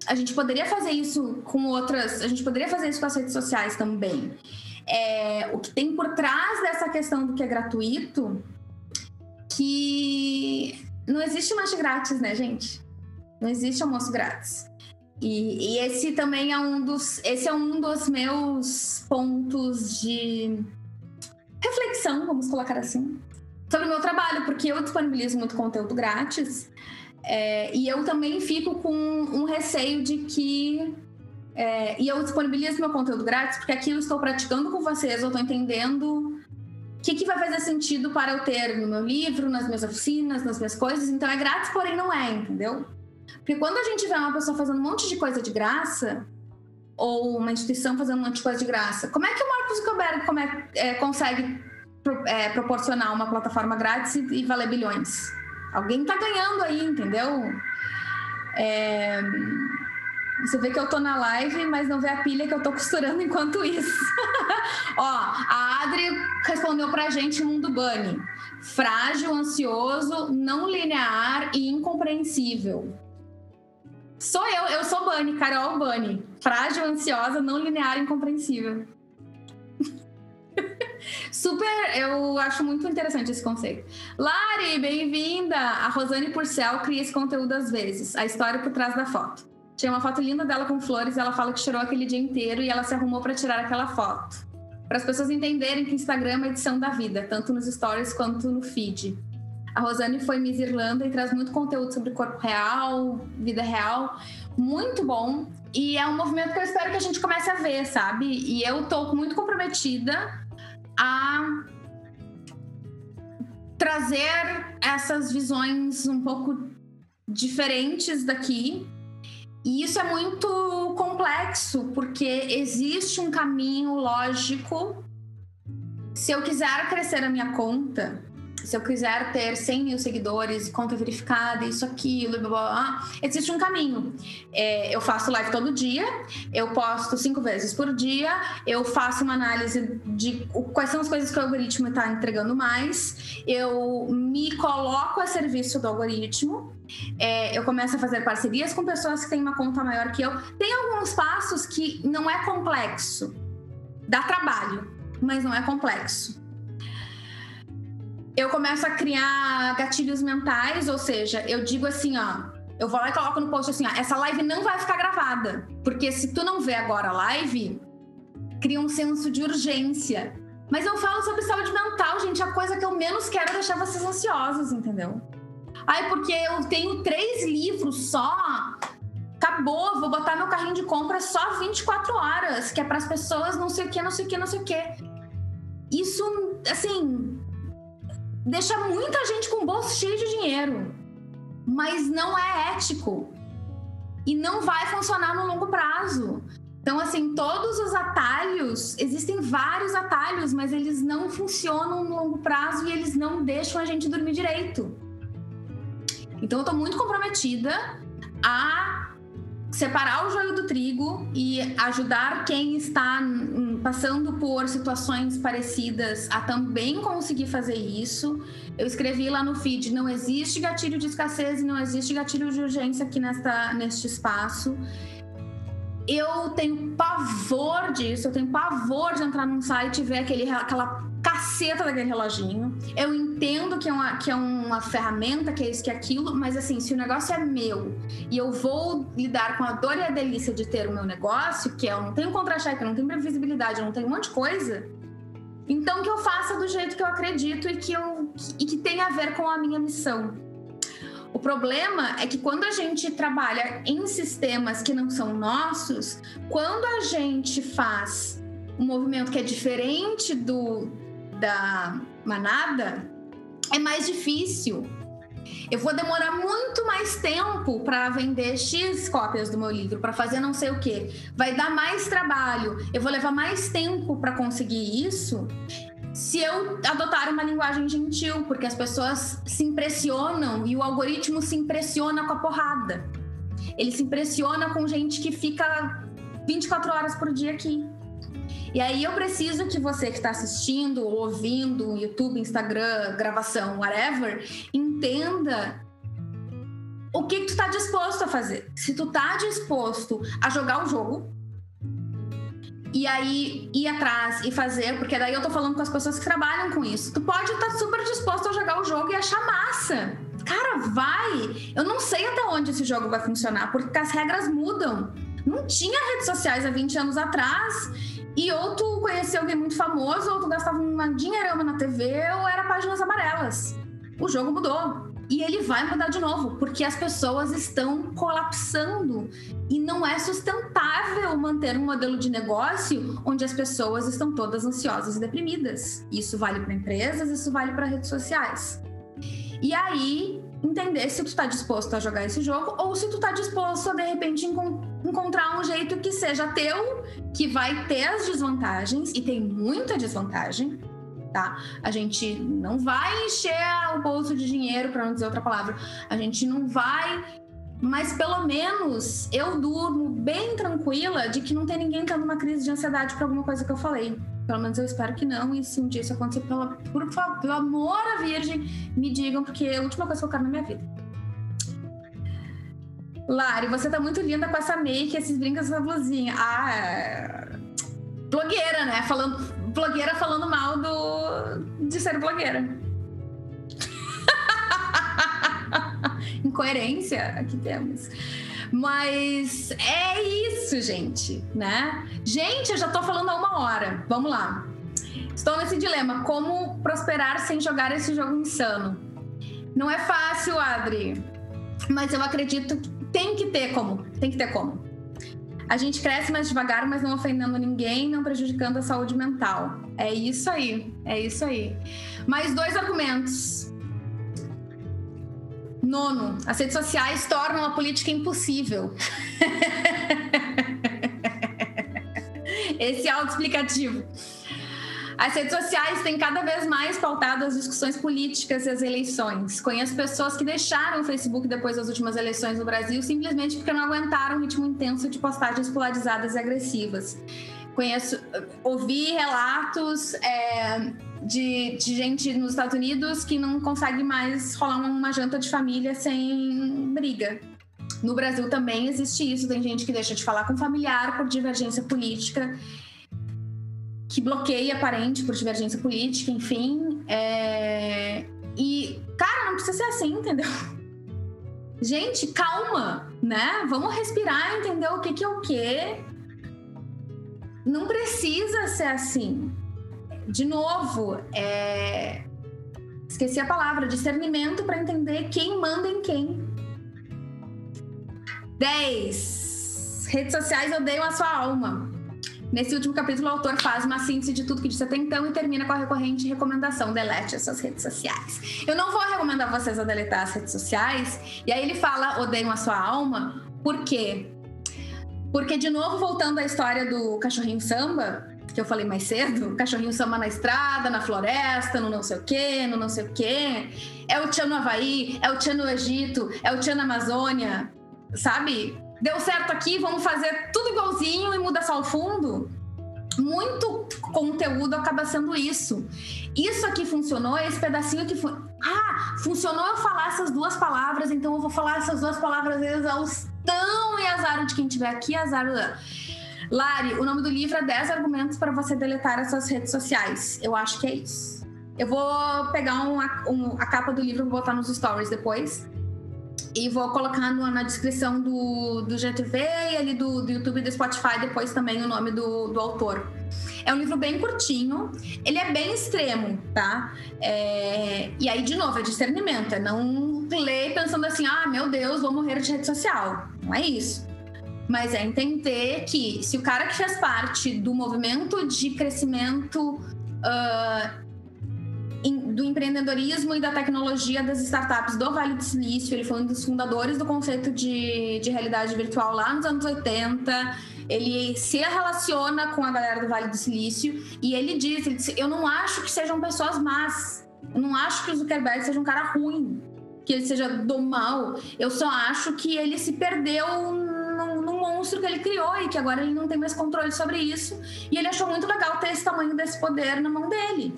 A: A gente poderia fazer isso com outras, a gente poderia fazer isso com as redes sociais também. É, o que tem por trás dessa questão do que é gratuito, que não existe lanche grátis, né, gente? Não existe almoço grátis. E, e, esse também é um dos, esse é um dos meus pontos de reflexão, vamos colocar assim, sobre o meu trabalho, porque eu disponibilizo muito conteúdo grátis é, e eu também fico com um receio de que é, e eu disponibilizo meu conteúdo grátis porque aqui eu estou praticando com vocês, eu estou entendendo o que, que vai fazer sentido para eu ter no meu livro, nas minhas oficinas, nas minhas coisas. Então é grátis, porém não é, entendeu? Porque quando a gente vê uma pessoa fazendo um monte de coisa de graça, ou uma instituição fazendo um monte de coisa de graça, como é que o Marcos Zuckerberg como é, é, consegue pro, é, proporcionar uma plataforma grátis e, e, valer bilhões? Alguém tá ganhando aí, entendeu? É, você vê que eu tô na live, mas não vê a pilha que eu tô costurando enquanto isso. Ó, a Adri respondeu pra gente Mundo Bunny. frágil, ansioso, não linear e incompreensível. Sou eu, eu sou Bunny, Carol Bunny. Frágil, ansiosa, não linear incompreensível. Super, eu acho muito interessante esse conceito. Lari, bem-vinda! A Rosane Purcell cria esse conteúdo às vezes, a história por trás da foto. Tinha uma foto linda dela com flores ela fala que chorou aquele dia inteiro e ela se arrumou para tirar aquela foto. Para as pessoas entenderem que Instagram é edição da vida, tanto nos stories quanto no feed. A Rosane foi Miss Irlanda e traz muito conteúdo sobre corpo real, vida real. Muito bom. E é um movimento que eu espero que a gente comece a ver, sabe? E eu tô muito comprometida a trazer essas visões um pouco diferentes daqui. E isso é muito complexo, porque existe um caminho lógico. Se eu quiser crescer a minha conta, se eu quiser ter 100 mil seguidores, conta verificada, isso, aquilo, blá, blá, blá, existe um caminho. É, eu faço live todo dia, eu posto cinco vezes por dia, eu faço uma análise de quais são as coisas que o algoritmo está entregando mais, eu me coloco a serviço do algoritmo, é, eu começo a fazer parcerias com pessoas que têm uma conta maior que eu. Tem alguns passos que não é complexo, dá trabalho, mas não é complexo eu começo a criar gatilhos mentais, ou seja, eu digo assim, ó, eu vou lá e coloco no post assim, ó, essa live não vai ficar gravada, porque se tu não vê agora a live, cria um senso de urgência. Mas eu falo sobre saúde mental, gente, a coisa que eu menos quero é deixar vocês ansiosos, entendeu? Ai, porque eu tenho três livros só. Acabou, vou botar meu carrinho de compra só 24 horas, que é para as pessoas não sei o que, não sei o que, não sei o que. Isso, assim, deixa muita gente com o bolso cheio de dinheiro, mas não é ético e não vai funcionar no longo prazo. Então, assim, todos os atalhos, existem vários atalhos, mas eles não funcionam no longo prazo e eles não deixam a gente dormir direito. Então, eu tô muito comprometida a separar o joio do trigo e ajudar quem está passando por situações parecidas a também conseguir fazer isso. Eu escrevi lá no feed: não existe gatilho de escassez e não existe gatilho de urgência aqui nesta, neste espaço. Eu tenho pavor disso, eu tenho pavor de entrar num site e ver aquele, aquela caceta daquele reloginho. Eu entendo que é, uma, que é uma ferramenta, que é isso, que é aquilo, mas assim, se o negócio é meu e eu vou lidar com a dor e a delícia de ter o meu negócio, que é, eu não tenho contra-cheque, eu não tenho previsibilidade, eu não tenho um monte de coisa, então que eu faça do jeito que eu acredito e que, eu, e que tem a ver com a minha missão. O problema é que quando a gente trabalha em sistemas que não são nossos, quando a gente faz um movimento que é diferente do, da manada, é mais difícil. Eu vou demorar muito mais tempo para vender X cópias do meu livro, para fazer não sei o que. Vai dar mais trabalho. Eu vou levar mais tempo para conseguir isso se eu adotar uma linguagem gentil, porque as pessoas se impressionam e o algoritmo se impressiona com a porrada. Ele se impressiona com gente que fica 24 horas por dia aqui. E aí eu preciso que você que está assistindo, ouvindo, YouTube, Instagram, gravação, whatever, entenda o que, que tu está disposto a fazer. Se tu está disposto a jogar o jogo, e aí ir atrás e fazer, porque daí eu tô falando com as pessoas que trabalham com isso. Tu pode estar tá super disposto a jogar o jogo e achar massa. Cara, vai! Eu não sei até onde esse jogo vai funcionar, porque as regras mudam. Não tinha redes sociais há 20 anos atrás e ou tu conhecia alguém muito famoso, ou tu gastava uma dinheirama na TV, ou era páginas amarelas. O jogo mudou. E ele vai mudar de novo, porque as pessoas estão colapsando. E não é sustentável manter um modelo de negócio onde as pessoas estão todas ansiosas e deprimidas. Isso vale para empresas, isso vale para redes sociais. E aí, entender se tu está disposto a jogar esse jogo ou se tu está disposto a, de repente, encontrar um jeito que seja teu, que vai ter as desvantagens, e tem muita desvantagem, tá? A gente não vai encher o bolso de dinheiro, para não dizer outra palavra. A gente não vai. Mas pelo menos eu durmo bem tranquila de que não tem ninguém tendo uma crise de ansiedade por alguma coisa que eu falei. Pelo menos eu espero que não. E se um dia isso acontecer, por favor, pelo amor à Virgem, me digam, porque é a última coisa que eu quero na minha vida. Lari, você tá muito linda com essa make, esses brincos, essa blusinha. Ah, é... blogueira, né? Falando, blogueira falando mal do de ser blogueira. Incoerência, aqui temos. Mas é isso, gente, né? Gente, eu já tô falando há uma hora. Vamos lá. Estou nesse dilema: como prosperar sem jogar esse jogo insano? Não é fácil, Adri. Mas eu acredito que tem que ter como. Tem que ter como. A gente cresce mais devagar, mas não ofendendo ninguém, não prejudicando a saúde mental. É isso aí. É isso aí. Mais dois argumentos. Nono, as redes sociais tornam a política impossível. Esse é auto-explicativo. As redes sociais têm cada vez mais pautado as discussões políticas e as eleições. Conheço pessoas que deixaram o Facebook depois das últimas eleições no Brasil simplesmente porque não aguentaram o ritmo intenso de postagens polarizadas e agressivas. Conheço, ouvi relatos é, de, de gente nos Estados Unidos que não consegue mais rolar uma janta de família sem briga. No Brasil também existe isso, tem gente que deixa de falar com familiar por divergência política que bloqueia parente por divergência política, enfim. É... E, cara, não precisa ser assim, entendeu? Gente, calma, né? Vamos respirar, entender o que, que é o quê. Não precisa ser assim. De novo, é... esqueci a palavra, discernimento para entender quem manda em quem. 10. Redes sociais odeiam a sua alma. Nesse último capítulo, o autor faz uma síntese de tudo que disse até então e termina com a recorrente recomendação: delete essas redes sociais. Eu não vou recomendar vocês a deletar as redes sociais. E aí ele fala: odeiam a sua alma. Por quê? Porque, de novo, voltando à história do cachorrinho samba, que eu falei mais cedo, cachorrinho samba na estrada, na floresta, no não sei o quê, no não sei o quê. É o tchan no Havaí, é o tchan no Egito, é o tchan na Amazônia, sabe? Deu certo aqui, vamos fazer tudo igualzinho e muda só o fundo. Muito conteúdo acaba sendo isso. Isso aqui funcionou, esse pedacinho que foi. Ah, funcionou eu falar essas duas palavras, então eu vou falar essas duas palavras exaustão e azar de quem tiver aqui, azar. Lari, o nome do livro é 10 argumentos para você deletar as suas redes sociais. Eu acho que é isso. Eu vou pegar um, um, a capa do livro e botar nos stories depois. E vou colocar no, na descrição do, do GTV e ali do, do YouTube e do Spotify depois também o nome do, do autor. É um livro bem curtinho, ele é bem extremo, tá? É... E aí, de novo, é discernimento, é não ler pensando assim, ah, meu Deus, vou morrer de rede social. Não é isso. Mas é entender que se o cara que fez parte do movimento de crescimento uh, do empreendedorismo e da tecnologia das startups do Vale do Silício. Ele foi um dos fundadores do conceito de, de realidade virtual lá nos anos 80. Ele se relaciona com a galera do Vale do Silício e ele diz, ele diz: Eu não acho que sejam pessoas más. Eu não acho que o Zuckerberg seja um cara ruim, que ele seja do mal. Eu só acho que ele se perdeu no, no, monstro que ele criou e que agora ele não tem mais controle sobre isso. E ele achou muito legal ter esse tamanho desse poder na mão dele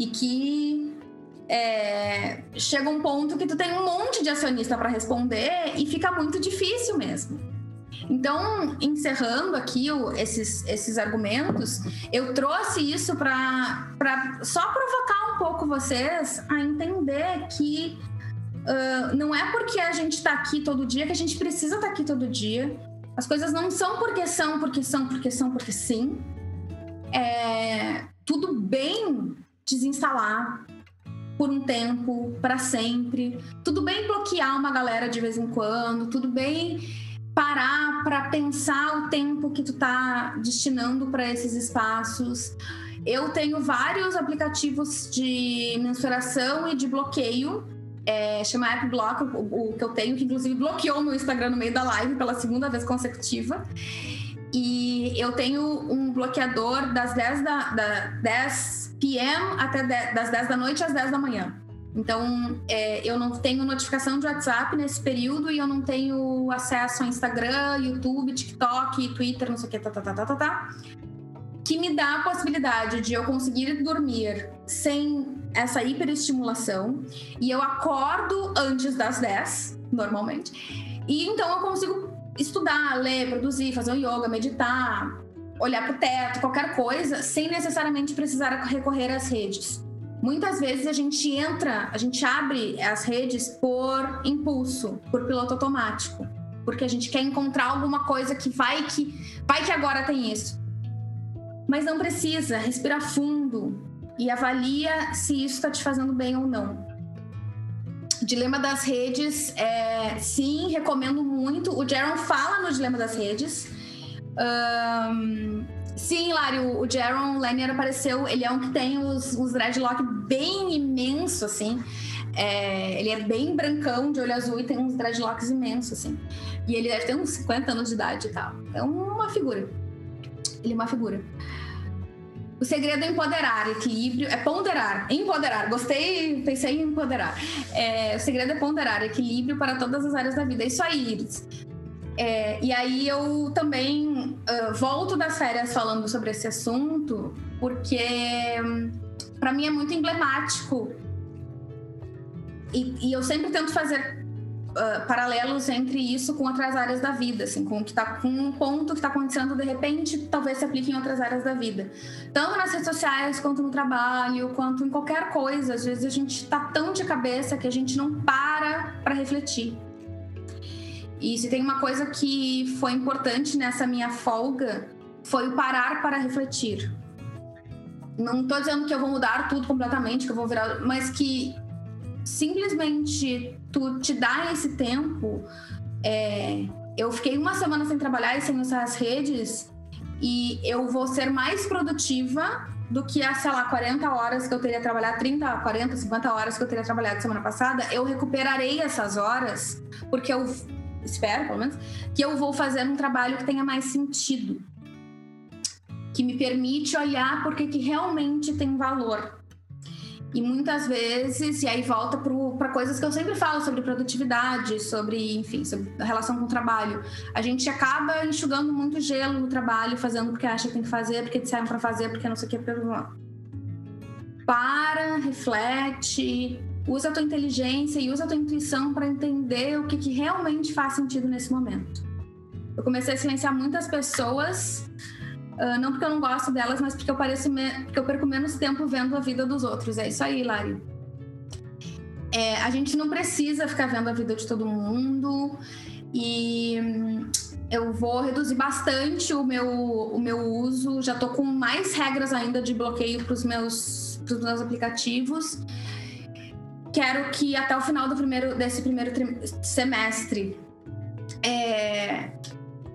A: e que é, chega um ponto que tu tem um monte de acionista para responder e fica muito difícil mesmo. Então, encerrando aqui o, esses, esses argumentos, eu trouxe isso para só provocar um pouco vocês a entender que uh, não é porque a gente está aqui todo dia que a gente precisa estar tá aqui todo dia. As coisas não são porque são, porque são, porque são, porque sim. É, tudo bem desinstalar por um tempo, para sempre. Tudo bem bloquear uma galera de vez em quando, tudo bem parar para pensar o tempo que tu tá destinando para esses espaços. Eu tenho vários aplicativos de mensuração e de bloqueio. É, chama AppBlock, o, o que eu tenho, que inclusive bloqueou meu Instagram no meio da live pela segunda vez consecutiva. E eu tenho um bloqueador das 10, da, da 10 p.m. até 10, das 10 da noite às 10 da manhã. Então, é, eu não tenho notificação de WhatsApp nesse período e eu não tenho acesso a Instagram, YouTube, TikTok, Twitter, não sei o que, tá, tá, tá, tá, tá, tá. que me dá a possibilidade de eu conseguir dormir sem essa hiperestimulação e eu acordo antes das 10, normalmente. E então eu consigo estudar, ler, produzir, fazer um yoga, meditar, olhar para o teto, qualquer coisa, sem necessariamente precisar recorrer às redes. Muitas vezes a gente entra, a gente abre as redes por impulso, por piloto automático, porque a gente quer encontrar alguma coisa que vai que vai que agora tem isso. Mas não precisa, respira fundo e avalia se isso está te fazendo bem ou não. Dilema das redes, é, sim, recomendo muito. O Jaron fala no Dilema das Redes. Um, Sim, Lário, o Jaron Lanier apareceu. Ele é um que tem os, os dreadlock bem imenso, assim. É, ele é bem brancão, de olho azul e tem uns dreadlocks imensos, assim. E ele deve ter uns 50 anos de idade e tal. É uma figura. Ele é uma figura. O segredo é empoderar, equilíbrio, é ponderar, empoderar. Gostei, pensei em empoderar. É, o segredo é ponderar, equilíbrio para todas as áreas da vida. É isso aí, Iris. É, e aí eu também uh, volto das férias falando sobre esse assunto, porque um, para mim é muito emblemático. E, e eu sempre tento fazer uh, paralelos entre isso com outras áreas da vida, assim, com, que tá, com um ponto que está acontecendo de repente, talvez se aplique em outras áreas da vida. Tanto nas redes sociais, quanto no trabalho, quanto em qualquer coisa. Às vezes a gente está tão de cabeça que a gente não para para refletir. E se tem uma coisa que foi importante nessa minha folga, foi o parar para refletir. Não estou dizendo que eu vou mudar tudo completamente, que eu vou virar, mas que simplesmente tu te dá esse tempo. É, eu fiquei uma semana sem trabalhar e sem usar as redes e eu vou ser mais produtiva do que as, sei lá, 40 horas que eu teria trabalhado, 30, 40, 50 horas que eu teria trabalhado semana passada, eu recuperarei essas horas porque eu espero pelo menos, que eu vou fazer um trabalho que tenha mais sentido. Que me permite olhar porque que realmente tem valor. E muitas vezes, e aí volta para coisas que eu sempre falo sobre produtividade, sobre, enfim, sobre relação com o trabalho. A gente acaba enxugando muito gelo no trabalho, fazendo porque acha que tem que fazer, porque disseram para fazer, porque não sei o que. Para, reflete, usa a tua inteligência e usa a tua intuição para entender o que, que realmente faz sentido nesse momento. Eu comecei a silenciar muitas pessoas, uh, não porque eu não gosto delas, mas porque eu, pareço porque eu perco menos tempo vendo a vida dos outros. É isso aí, Lari. É, a gente não precisa ficar vendo a vida de todo mundo e hum, eu vou reduzir bastante o meu, o meu uso. Já tô com mais regras ainda de bloqueio para os meus, meus aplicativos quero que até o final do primeiro, desse primeiro semestre é,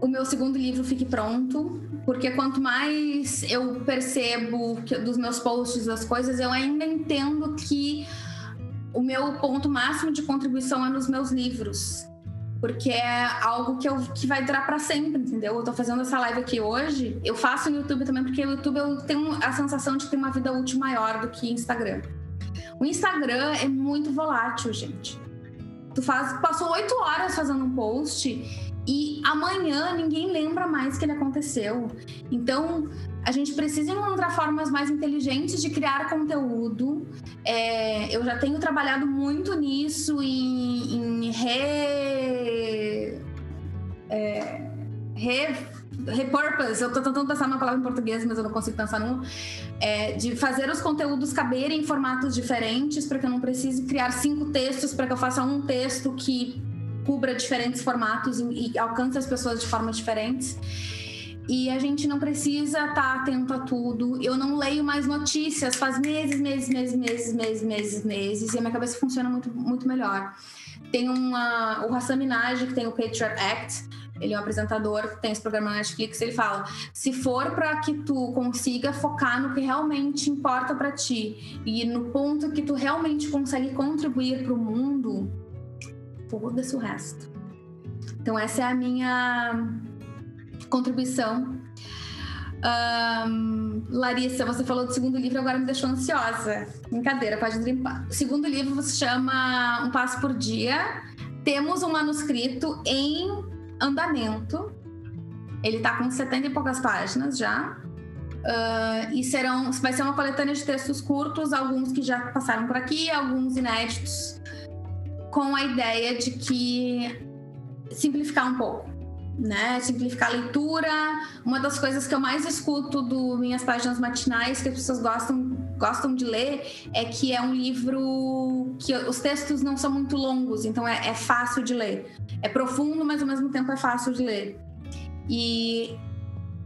A: o meu segundo livro fique pronto, porque quanto mais eu percebo que, dos meus posts, das coisas, eu ainda entendo que o meu ponto máximo de contribuição é nos meus livros. Porque é algo que, eu, que vai durar para sempre, entendeu? Eu tô fazendo essa live aqui hoje. Eu faço no YouTube também, porque o YouTube eu tenho a sensação de ter uma vida útil maior do que Instagram. O Instagram é muito volátil, gente. Tu faz, passou oito horas fazendo um post e amanhã ninguém lembra mais que ele aconteceu. Então, a gente precisa encontrar formas mais inteligentes de criar conteúdo. É, eu já tenho trabalhado muito nisso em, em re, é, re repurpose, eu tô tentando pensar numa palavra em português, mas eu não consigo pensar num, é, de fazer os conteúdos caberem em formatos diferentes, para que eu não precise criar cinco textos, para que eu faça um texto que cubra diferentes formatos e, e alcance as pessoas de formas diferentes. E a gente não precisa estar tá atento a tudo. Eu não leio mais notícias faz meses, meses, meses, meses, meses, meses, meses, e a minha cabeça funciona muito, muito melhor. Tem uma, o Hassam Minaj, que tem o Patriot Act, ele é um apresentador tem esse programa na Netflix. Ele fala: se for para que tu consiga focar no que realmente importa para ti e no ponto que tu realmente consegue contribuir para o mundo, foda-se o resto. Então, essa é a minha contribuição. Um, Larissa, você falou do segundo livro, agora me deixou ansiosa. Brincadeira, pode limpar. O segundo livro se chama Um Passo por Dia. Temos um manuscrito em andamento. Ele tá com 70 e poucas páginas já. Uh, e serão, vai ser uma coletânea de textos curtos, alguns que já passaram por aqui, alguns inéditos, com a ideia de que simplificar um pouco, né? Simplificar a leitura. Uma das coisas que eu mais escuto do minhas páginas matinais que as pessoas gostam gostam de ler é que é um livro que os textos não são muito longos, então é, é fácil de ler. É profundo, mas ao mesmo tempo é fácil de ler. E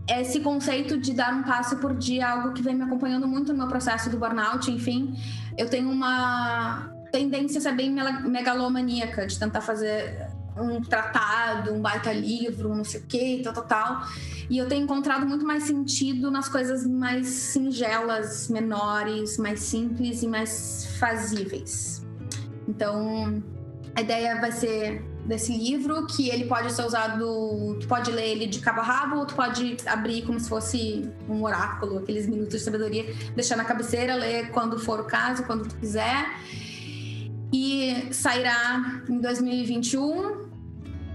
A: esse conceito de dar um passo por dia é algo que vem me acompanhando muito no meu processo do burnout. Enfim, eu tenho uma tendência a ser bem megalomaníaca, de tentar fazer um tratado, um baita livro, não sei o que, tal, tal, tal. E eu tenho encontrado muito mais sentido nas coisas mais singelas, menores, mais simples e mais fazíveis. Então, a ideia vai ser desse livro, que ele pode ser usado, tu pode ler ele de cabo a rabo, ou tu pode abrir como se fosse um oráculo, aqueles minutos de sabedoria, deixar na cabeceira, ler quando for o caso, quando tu quiser. E sairá em 2021.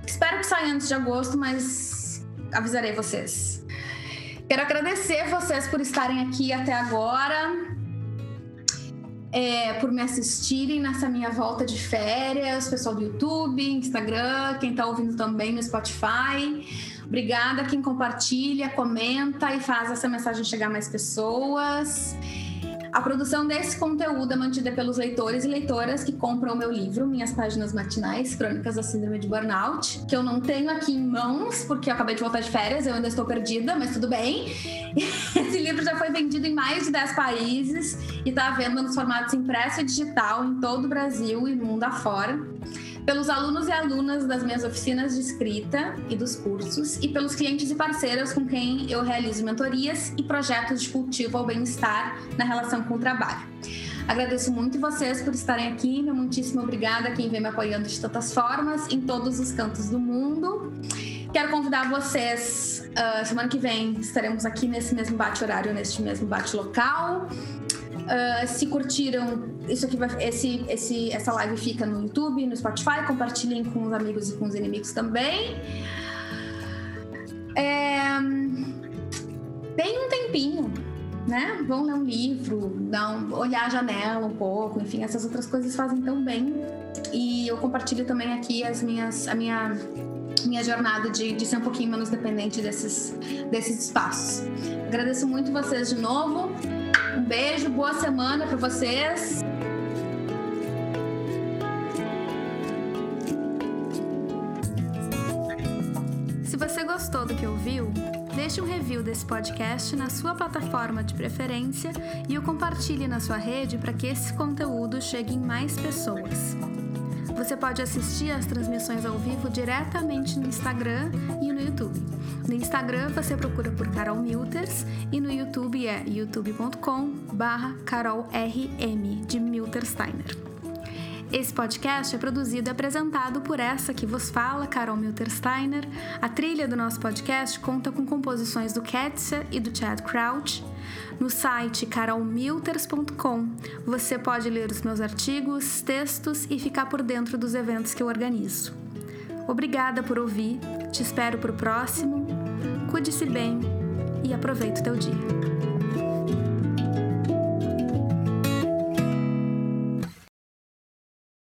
A: Espero que saia antes de agosto, mas avisarei vocês. Quero agradecer vocês por estarem aqui até agora é, por me assistirem nessa minha volta de férias, pessoal do YouTube, Instagram, quem está ouvindo também no Spotify. Obrigada quem compartilha, comenta e faz essa mensagem chegar a mais pessoas. A produção desse conteúdo é mantida pelos leitores e leitoras que compram o meu livro, Minhas Páginas Matinais, Crônicas da Síndrome de Burnout, que eu não tenho aqui em mãos, porque eu acabei de voltar de férias, eu ainda estou perdida, mas tudo bem. Esse livro já foi vendido em mais de 10 países e está à venda nos formatos impresso e digital em todo o Brasil e mundo afora pelos alunos e alunas das minhas oficinas de escrita e dos cursos e pelos clientes e parceiros com quem eu realizo mentorias e projetos de cultivo ao bem-estar na relação com o trabalho. Agradeço muito vocês por estarem aqui, meu muitíssimo obrigada a quem vem me apoiando de tantas formas em todos os cantos do mundo. Quero convidar vocês, uh, semana que vem estaremos aqui nesse mesmo bate-horário, neste mesmo bate-local. Uh, se curtiram, isso aqui vai, esse, esse, essa live fica no YouTube, no Spotify. Compartilhem com os amigos e com os inimigos também. É, tem um tempinho, né? Vão ler um livro, dar um, olhar a janela um pouco, enfim, essas outras coisas fazem tão bem. E eu compartilho também aqui as minhas, a minha minha jornada de, de ser um pouquinho menos dependente desses, desses espaços. Agradeço muito vocês de novo. Um beijo, boa semana para vocês.
B: Que ouviu, deixe um review desse podcast na sua plataforma de preferência e o compartilhe na sua rede para que esse conteúdo chegue em mais pessoas. Você pode assistir às transmissões ao vivo diretamente no Instagram e no YouTube. No Instagram você procura por Carol Milters e no YouTube é youtube.com/carolrm de Miltersteiner. Esse podcast é produzido e apresentado por essa que vos fala, Carol Miltersteiner. A trilha do nosso podcast conta com composições do Ketsia e do Chad Crouch. No site carolmilters.com você pode ler os meus artigos, textos e ficar por dentro dos eventos que eu organizo. Obrigada por ouvir, te espero para o próximo. Cuide-se bem e aproveite o teu dia.